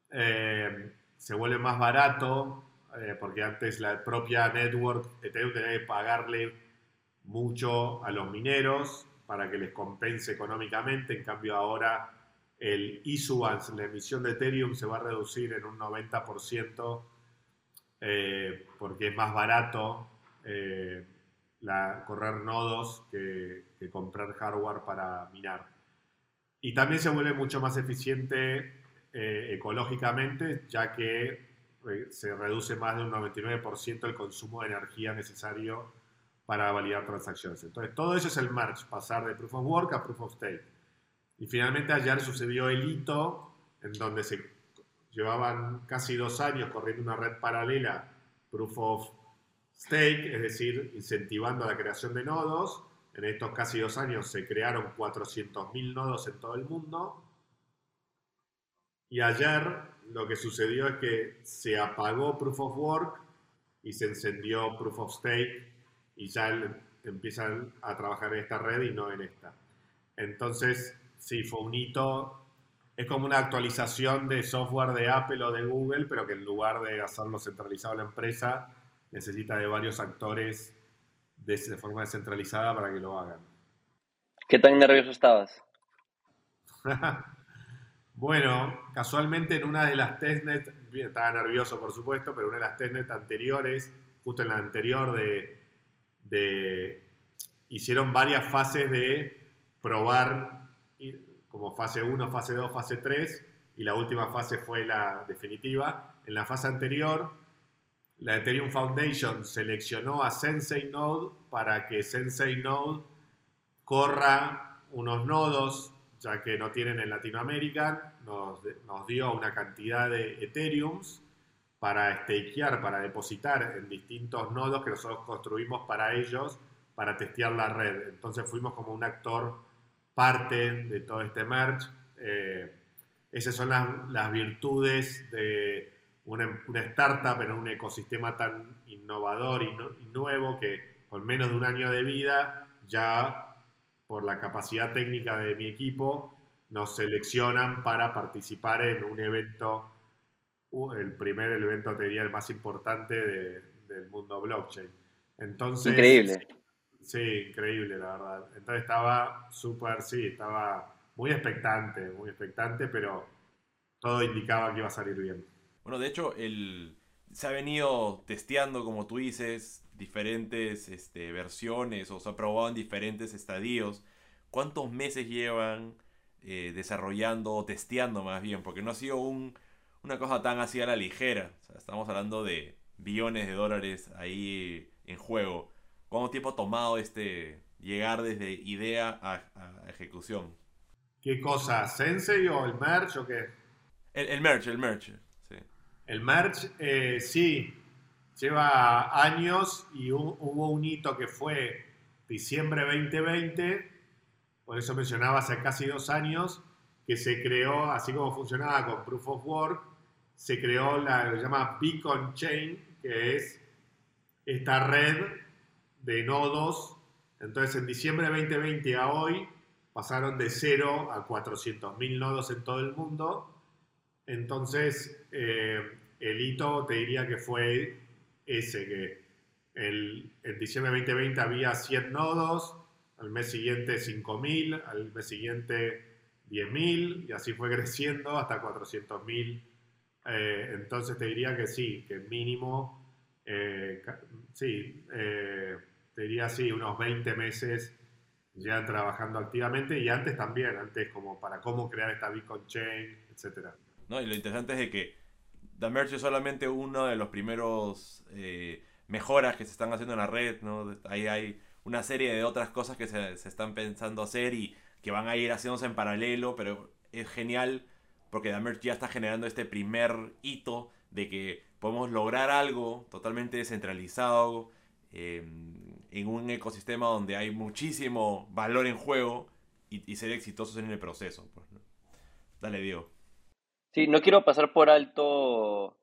Eh, se vuelve más barato, eh, porque antes la propia network Ethereum tenía que pagarle mucho a los mineros para que les compense económicamente, en cambio ahora el issuance, la emisión de Ethereum se va a reducir en un 90% eh, porque es más barato eh, la, correr nodos que, comprar hardware para minar. Y también se vuelve mucho más eficiente eh, ecológicamente, ya que se reduce más de un 99% el consumo de energía necesario para validar transacciones. Entonces, todo eso es el merge, pasar de Proof of Work a Proof of Stake. Y finalmente ayer sucedió el hito en donde se llevaban casi dos años corriendo una red paralela, Proof of Stake, es decir, incentivando la creación de nodos. En estos casi dos años se crearon 400.000 nodos en todo el mundo. Y ayer lo que sucedió es que se apagó Proof of Work y se encendió Proof of Stake y ya empiezan a trabajar en esta red y no en esta. Entonces, sí, fue un hito. Es como una actualización de software de Apple o de Google, pero que en lugar de hacerlo centralizado la empresa, necesita de varios actores de, forma descentralizada para que lo hagan. ¿Qué tan nervioso estabas? bueno, casualmente en una de las testnet, estaba nervioso por supuesto, pero una de las testnet anteriores, justo en la anterior de, de hicieron varias fases de probar como fase 1, fase 2, fase 3 y la última fase fue la definitiva. En la fase anterior, la Ethereum Foundation seleccionó a Sensei Node para que Sensei Node corra unos nodos, ya que no tienen en Latinoamérica, nos, nos dio una cantidad de Ethereums para stakear, para depositar en distintos nodos que nosotros construimos para ellos, para testear la red. Entonces fuimos como un actor parte de todo este merge. Eh, esas son las, virtudes de una, startup en un ecosistema tan innovador y, nuevo que con menos de un año de vida, ya por la capacidad técnica de mi equipo, nos seleccionan para participar en un evento, el primer evento, te diría, el más importante del mundo blockchain. Entonces, Increíble. Sí, increíble, la verdad. Entonces estaba súper, sí, estaba muy expectante, muy expectante, pero todo indicaba que iba a salir bien. Bueno, de hecho, el, se ha venido testeando, como tú dices, diferentes este, versiones o se ha probado en diferentes estadios. ¿Cuántos meses llevan eh, desarrollando o testeando más bien? Porque no ha sido un, una cosa tan así a la ligera. estamos hablando de billones de dólares ahí en juego. ¿Cuánto tiempo ha tomado este llegar desde idea a, ejecución? ¿Qué cosa? ¿Sensei o el merge o qué? El, el merge, el merge. Sí. El merge, eh, sí, lleva años y hubo un hito que fue diciembre 2020, por eso mencionaba hace casi dos años, que se creó, así como funcionaba con Proof of Work, se creó la lo que se llama Beacon Chain, que es esta red de nodos. Entonces, en diciembre de 2020 a hoy pasaron de 0 a 400.000 nodos en todo el mundo. Entonces, eh, el hito te diría que fue ese, que el, en diciembre de 2020 había 100 nodos, al mes siguiente 5.000, al mes siguiente 10.000 y así fue creciendo hasta 400.000. Eh, entonces te diría que sí, que mínimo, eh, sí, eh, te diría así, unos 20 meses ya trabajando activamente y antes también, antes como para cómo crear esta Bitcoin Chain, etc. No, y lo interesante es de que The Merge es solamente uno de los primeros eh, mejoras que se están haciendo en la red, ¿no? Ahí hay una serie de otras cosas que se, se, están pensando hacer y que van a ir haciéndose en paralelo, pero es genial porque The Merge ya está generando este primer hito de que podemos lograr algo totalmente descentralizado, eh, en un ecosistema donde hay muchísimo valor en juego y, ser exitosos en el proceso. Pues, Dale, Diego. Sí, no quiero pasar por alto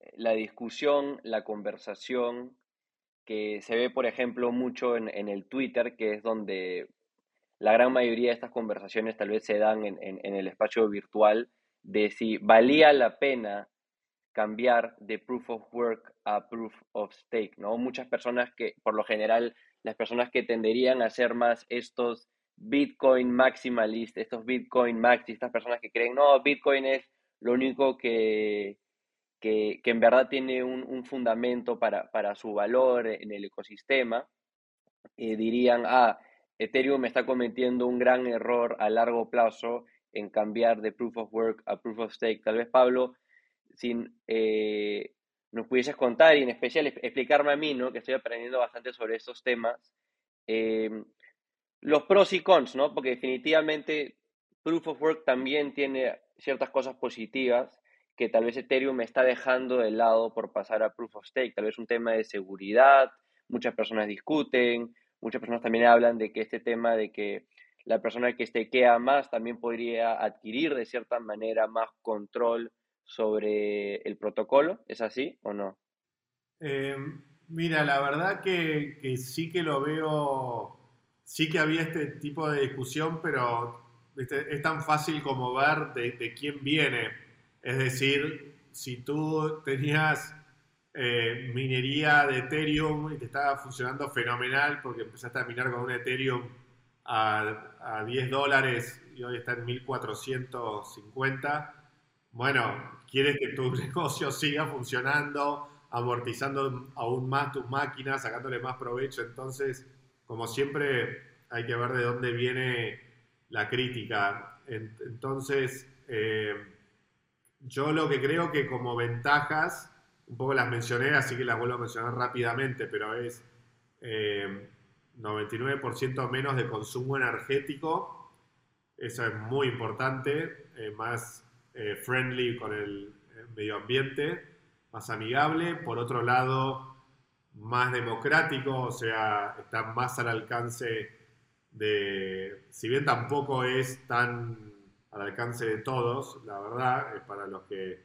eh, la discusión, la conversación que se ve, por ejemplo, mucho en, el Twitter, que es donde la gran mayoría de estas conversaciones tal vez se dan en, en, el espacio virtual, de si valía la pena cambiar de proof of work a proof of stake, ¿no? Muchas personas que, por lo general, las personas que tenderían a ser más estos Bitcoin maximalist, estos Bitcoin maxi, estas personas que creen, no, Bitcoin es lo único que, que, en verdad tiene un, fundamento para, para, su valor en el ecosistema, dirían, ah, Ethereum está cometiendo un gran error a largo plazo en cambiar de proof of work a proof of stake. Tal vez, Pablo, si eh, nos pudieses contar y en especial explicarme a mí, ¿no? que estoy aprendiendo bastante sobre estos temas, eh, los pros y cons, ¿no? porque definitivamente proof of work también tiene ciertas cosas positivas que tal vez Ethereum está dejando de lado por pasar a proof of stake, tal vez un tema de seguridad, muchas personas discuten, muchas personas también hablan de que este tema de que la persona que stakea más también podría adquirir de cierta manera más control sobre el protocolo. ¿Es así o no? Eh, mira, la verdad que, sí que lo veo, sí que había este tipo de discusión, pero es tan fácil como ver de, quién viene. Es decir, si tú tenías eh, minería de Ethereum y te estaba funcionando fenomenal porque empezaste a minar con un Ethereum a, a 10 dólares y hoy está en 1450, bueno, quieres que tu negocio siga funcionando, amortizando aún más tus máquinas, sacándole más provecho. Entonces, como siempre, hay que ver de dónde viene la crítica. Entonces, eh, yo lo que creo que como ventajas, un poco las mencioné, así que las vuelvo a mencionar rápidamente, pero es 99% eh, menos de consumo energético, eso es muy importante, eh, más eh, friendly con el, medio ambiente, más amigable, por otro lado, más democrático, o sea, está más al alcance de, si bien tampoco es tan al alcance de todos, la verdad, es para los que,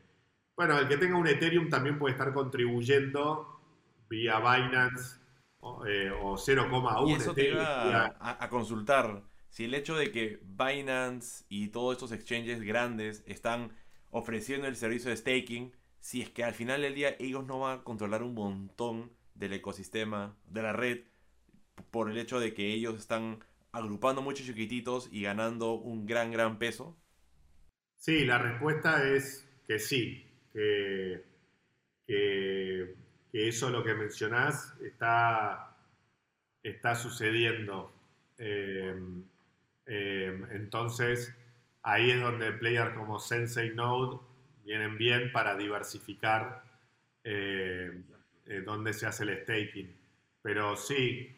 bueno, el que tenga un Ethereum también puede estar contribuyendo vía Binance o, 0,1 eh, eso te iba a, a consultar si el hecho de que Binance y todos estos exchanges grandes están ofreciendo el servicio de staking, si es que al final del día ellos no van a controlar un montón del ecosistema, de la red, por el hecho de que ellos están agrupando muchos chiquititos y ganando un gran, gran peso? Sí, la respuesta es que sí, que, que, eso lo que mencionás está, está sucediendo. Eh, eh, entonces, ahí es donde players como Sensei Node vienen bien para diversificar eh, eh, dónde se hace el staking. Pero sí,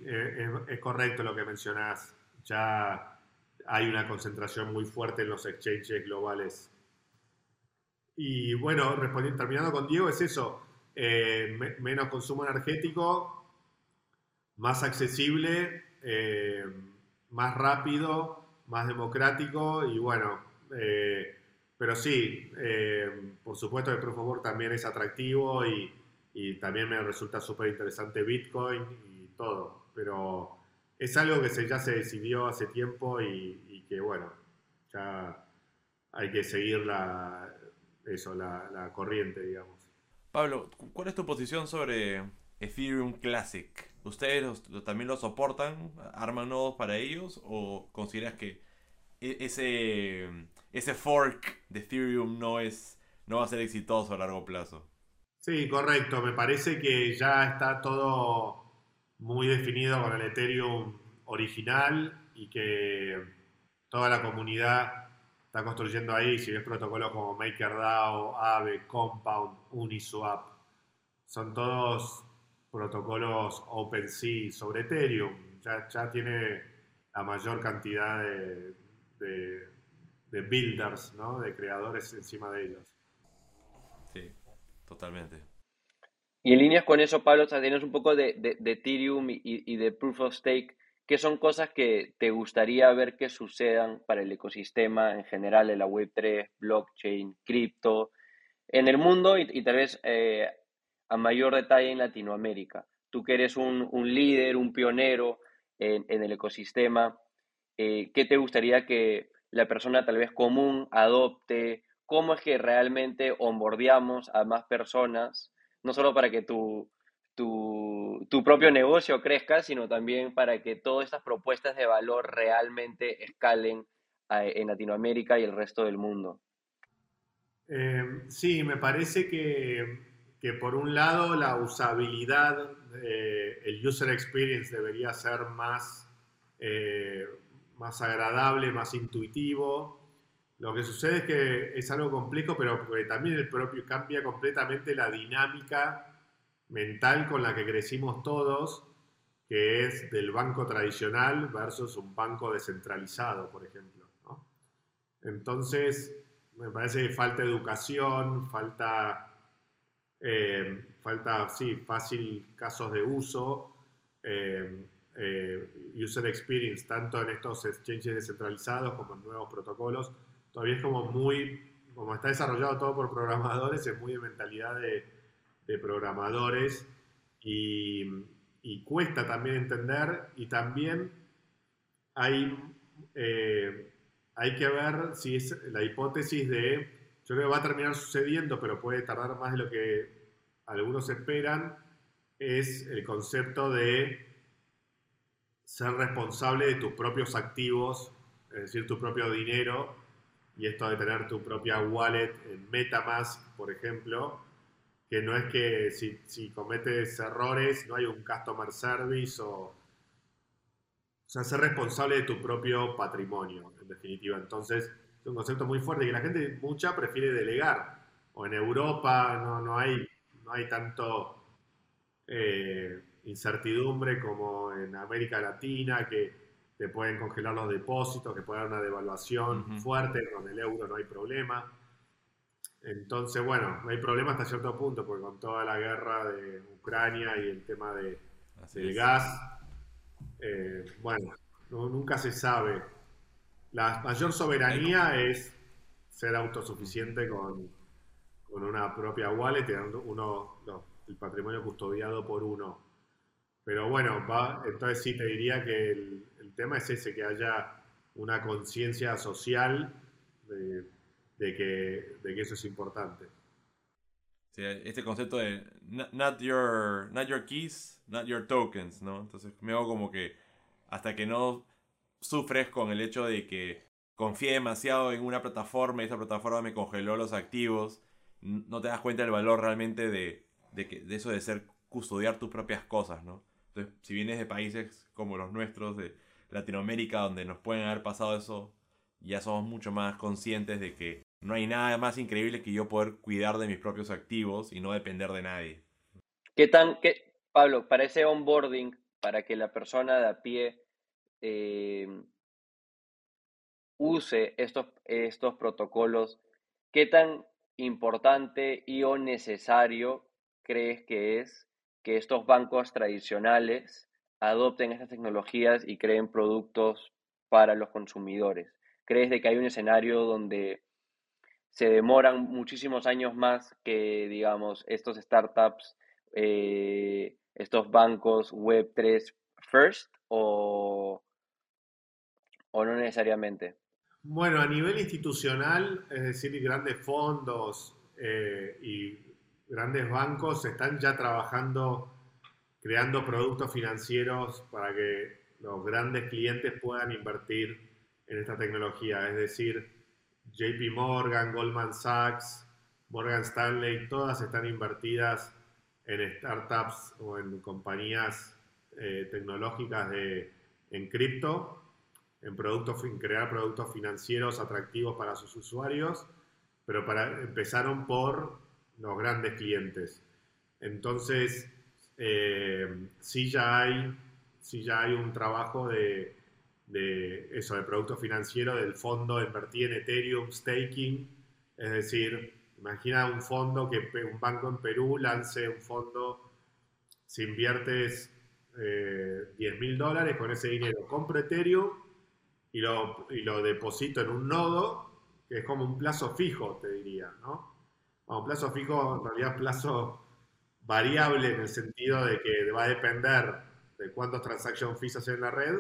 es, correcto lo que mencionás. Ya hay una concentración muy fuerte en los exchanges globales. Y bueno, terminando con Diego, es eso. menos consumo energético, más accesible, más rápido más democrático y bueno, eh, pero sí, eh, por supuesto el Proof también es atractivo y, también me resulta súper interesante Bitcoin y todo, pero es algo que se, ya se decidió hace tiempo y, que bueno, ya hay que seguir la, eso, la corriente, digamos. Pablo, ¿cuál es tu posición sobre Ethereum Classic? ¿Ustedes también lo soportan? ¿Arman nodos para ellos? ¿O consideras que e, ese, ese fork de Ethereum no, es, no va a ser exitoso a largo plazo? Sí, correcto. Me parece que ya está todo muy definido con el Ethereum original y que toda la comunidad está construyendo ahí. Si ves protocolos como MakerDAO, Aave, Compound, Uniswap, son todos protocolos OpenSea sobre Ethereum. Ya, ya tiene la mayor cantidad de, de, builders, ¿no? de creadores encima de ellos. Sí, totalmente. Y en líneas con eso, Pablo, tienes un poco de, de, Ethereum y, y, de Proof of Stake. ¿Qué son cosas que te gustaría ver que sucedan para el ecosistema en general de la Web3, blockchain, cripto, en el mundo y, tal vez eh, a mayor detalle en Latinoamérica. Tú que eres un, líder, un pionero en, el ecosistema, eh, ¿qué te gustaría que la persona tal vez común adopte cómo es que realmente onboardeamos a más personas, no solo para que tu, tu, tu, propio negocio crezca, sino también para que todas estas propuestas de valor realmente escalen en Latinoamérica y el resto del mundo. Eh, sí, me parece que, que, por un lado la usabilidad, eh, el user experience debería ser más, eh, más agradable, más intuitivo. Lo que sucede es que es algo complejo, pero también el propio cambia completamente la dinámica mental con la que crecimos todos, que es del banco tradicional versus un banco descentralizado, por ejemplo. Entonces, me parece que falta educación, falta, eh, falta sí, fácil casos de uso, eh, eh, user experience, tanto en estos exchanges descentralizados como en nuevos protocolos. Todavía es como muy, como está desarrollado todo por programadores, es muy de mentalidad de, programadores y, y, cuesta también entender y también hay hay que ver si es la hipótesis de, yo creo que va a terminar sucediendo, pero puede tardar más de lo que algunos esperan, es el concepto de ser responsable de tus propios activos, es decir, tu propio dinero, y esto de tener tu propia wallet en Metamask, por ejemplo, que no es que si, si cometes errores no hay un customer service o o sea, ser responsable de tu propio patrimonio, en definitiva. Entonces, es un concepto muy fuerte que la gente mucha prefiere delegar. O en Europa no, no hay, no hay tanto eh, incertidumbre como en América Latina, que te pueden congelar los depósitos, que puede haber una devaluación fuerte, con el euro no hay problema. Entonces, bueno, no hay problema hasta cierto punto, porque con toda la guerra de Ucrania y el tema de, del gas, eh, bueno, nunca se sabe. La mayor soberanía es ser autosuficiente con, con una propia wallet, uno, el patrimonio custodiado por uno. Pero bueno, va, entonces sí te diría que el, tema es ese, que haya una conciencia social de, que, de que eso es importante. este concepto de not your, not your keys, not your tokens, ¿no? Entonces me hago como que hasta que no sufres con el hecho de que confié demasiado en una plataforma y esa plataforma me congeló los activos, no te das cuenta del valor realmente de, de, que, de eso de ser custodiar tus propias cosas, ¿no? Entonces, si vienes de países como los nuestros, de Latinoamérica, donde nos pueden haber pasado eso, ya somos mucho más conscientes de que no hay nada más increíble que yo poder cuidar de mis propios activos y no depender de nadie. ¿Qué tan, qué, Pablo, para ese onboarding, para que la persona de a pie eh, use estos, estos protocolos, ¿qué tan importante y o necesario crees que es que estos bancos tradicionales adopten estas tecnologías y creen productos para los consumidores? ¿Crees de que hay un escenario donde se demoran muchísimos años más que, digamos, estos startups eh, estos bancos Web3 first o, o no necesariamente? Bueno, a nivel institucional, es decir, grandes fondos eh, y grandes bancos están ya trabajando, creando productos financieros para que los grandes clientes puedan invertir en esta tecnología. Es decir, JP Morgan, Goldman Sachs, Morgan Stanley, todas están invertidas en startups o en compañías eh, tecnológicas de, en cripto, en, productos, en crear productos financieros atractivos para sus usuarios, pero para, empezaron por los grandes clientes. Entonces, eh, sí, ya hay, sí ya hay un trabajo de, de eso, de producto financiero, del fondo invertí en Ethereum, staking, es decir, Imagina un fondo que un banco en Perú lance un fondo, si inviertes eh, 10 mil dólares, con ese dinero compro Ethereum y lo, y lo deposito en un nodo, que es como un plazo fijo, te diría, ¿no? un plazo fijo, en realidad plazo variable en el sentido de que va a depender de cuántos transaction fees hacen en la red,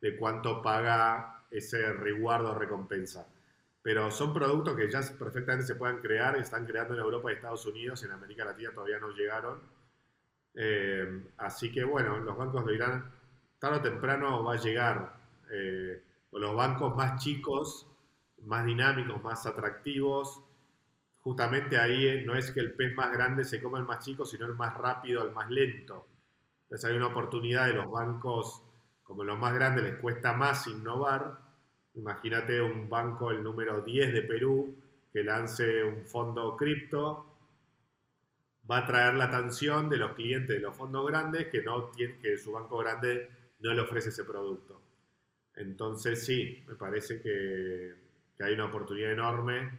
de cuánto paga ese reward o recompensa. pero son productos que ya perfectamente se pueden crear, están creando en Europa y Estados Unidos, en América Latina todavía no llegaron. Eh, así que bueno, los bancos de Irán tarde o temprano va a llegar. Eh, los bancos más chicos, más dinámicos, más atractivos, justamente ahí no es que el pez más grande se coma el más chico, sino el más rápido, el más lento. Entonces hay una oportunidad de los bancos, como los más grandes les cuesta más innovar. Imagínate un banco, el número 10 de Perú, que lance un fondo cripto, va a traer la atención de los clientes de los fondos grandes que, no que su banco grande no le ofrece ese producto. Entonces sí, me parece que, hay una oportunidad enorme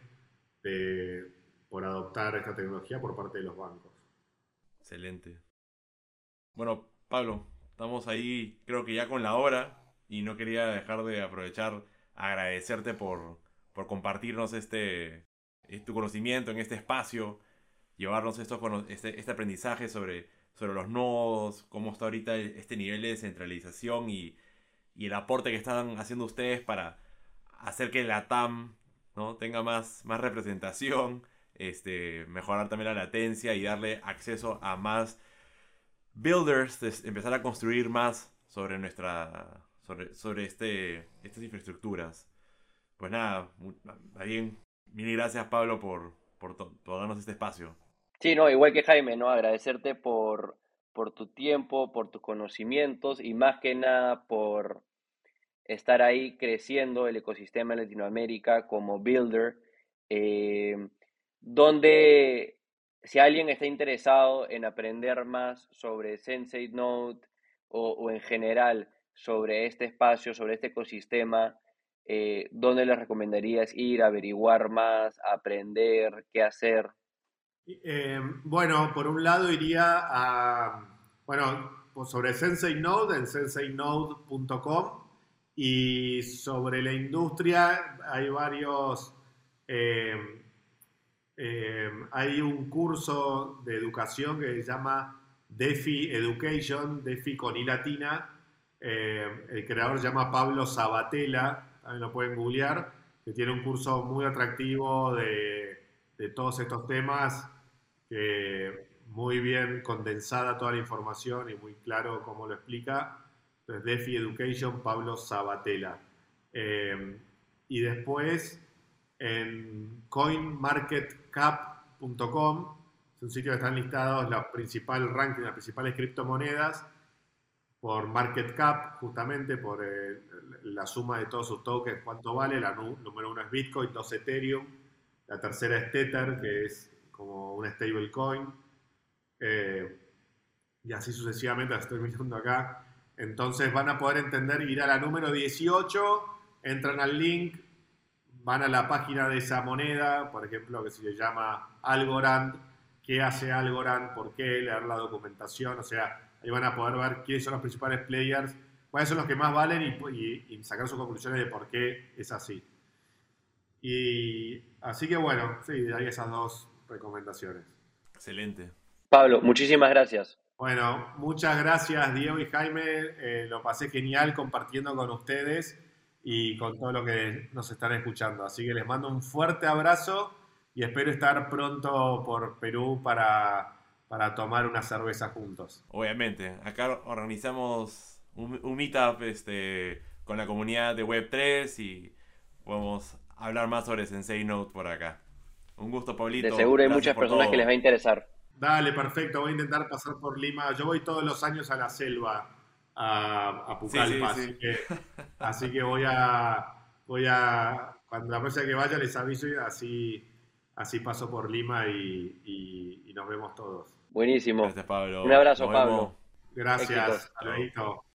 por adoptar esta tecnología por parte de los bancos. Excelente. Bueno, Pablo, estamos ahí creo que ya con la hora y no quería dejar de aprovechar agradecerte por, por compartirnos este, tu conocimiento en este espacio, llevarnos esto, este, este aprendizaje sobre, sobre los nodos, cómo está ahorita este nivel de descentralización y, y el aporte que están haciendo ustedes para hacer que la TAM ¿no? tenga más, más representación, este, mejorar también la latencia y darle acceso a más builders, empezar a construir más sobre nuestra sobre, sobre este, estas infraestructuras. Pues nada, bien, mil gracias Pablo por, por, por, darnos este espacio. Sí, no, igual que Jaime, ¿no? Agradecerte por, por tu tiempo, por tus conocimientos y más que nada por estar ahí creciendo el ecosistema en Latinoamérica como builder, eh, donde si alguien está interesado en aprender más sobre Sensei Node o, en general sobre este espacio, sobre este ecosistema, eh, ¿dónde le recomendarías ir, averiguar más, aprender, qué hacer? Eh, bueno, por un lado iría a, bueno, pues sobre Sensei Node en senseynode.com y sobre la industria hay varios, eh, eh, hay un curso de educación que se llama DeFi Education, DeFi con I latina. El creador se llama Pablo Sabatella, también lo pueden googlear, que tiene un curso muy atractivo de, de todos estos temas, que muy bien condensada toda la información y muy claro cómo lo explica. Entonces, DeFi Education, Pablo Sabatella. Eh, y después en coinmarketcap.com, es un sitio que están listados los principales rankings, las principales criptomonedas por market cap, justamente por eh, la suma de todos sus tokens, cuánto vale. La número uno es Bitcoin, dos Ethereum. La tercera es Tether, que es como una stablecoin. Eh, y así sucesivamente, la estoy mirando acá. Entonces van a poder entender, ir a la número 18, entran al link, van a la página de esa moneda, por ejemplo, que se le llama Algorand, qué hace Algorand, por qué, leer la documentación, o sea, ahí van a poder ver quiénes son los principales players, cuáles son los que más valen y, sacar sus conclusiones de por qué es así. Y así que bueno, sí, hay esas dos recomendaciones. Excelente. Pablo, muchísimas gracias. Bueno, muchas gracias Diego y Jaime, eh, lo pasé genial compartiendo con ustedes y con todo lo que nos están escuchando. Así que les mando un fuerte abrazo y espero estar pronto por Perú para, para tomar una cerveza juntos. Obviamente, acá organizamos un, un meetup este, con la comunidad de Web3 y podemos hablar más sobre Sensei Note por acá. Un gusto, Pablito. De seguro hay muchas personas que les va a interesar. Dale, perfecto. Voy a intentar pasar por Lima. Yo voy todos los años a la selva, a, a Pucallpa. Así, que, voy a, voy a, cuando la próxima que vaya les aviso y así, así paso por Lima y, nos vemos todos. Buenísimo. Gracias, Pablo. Un abrazo, Pablo. Gracias. Hasta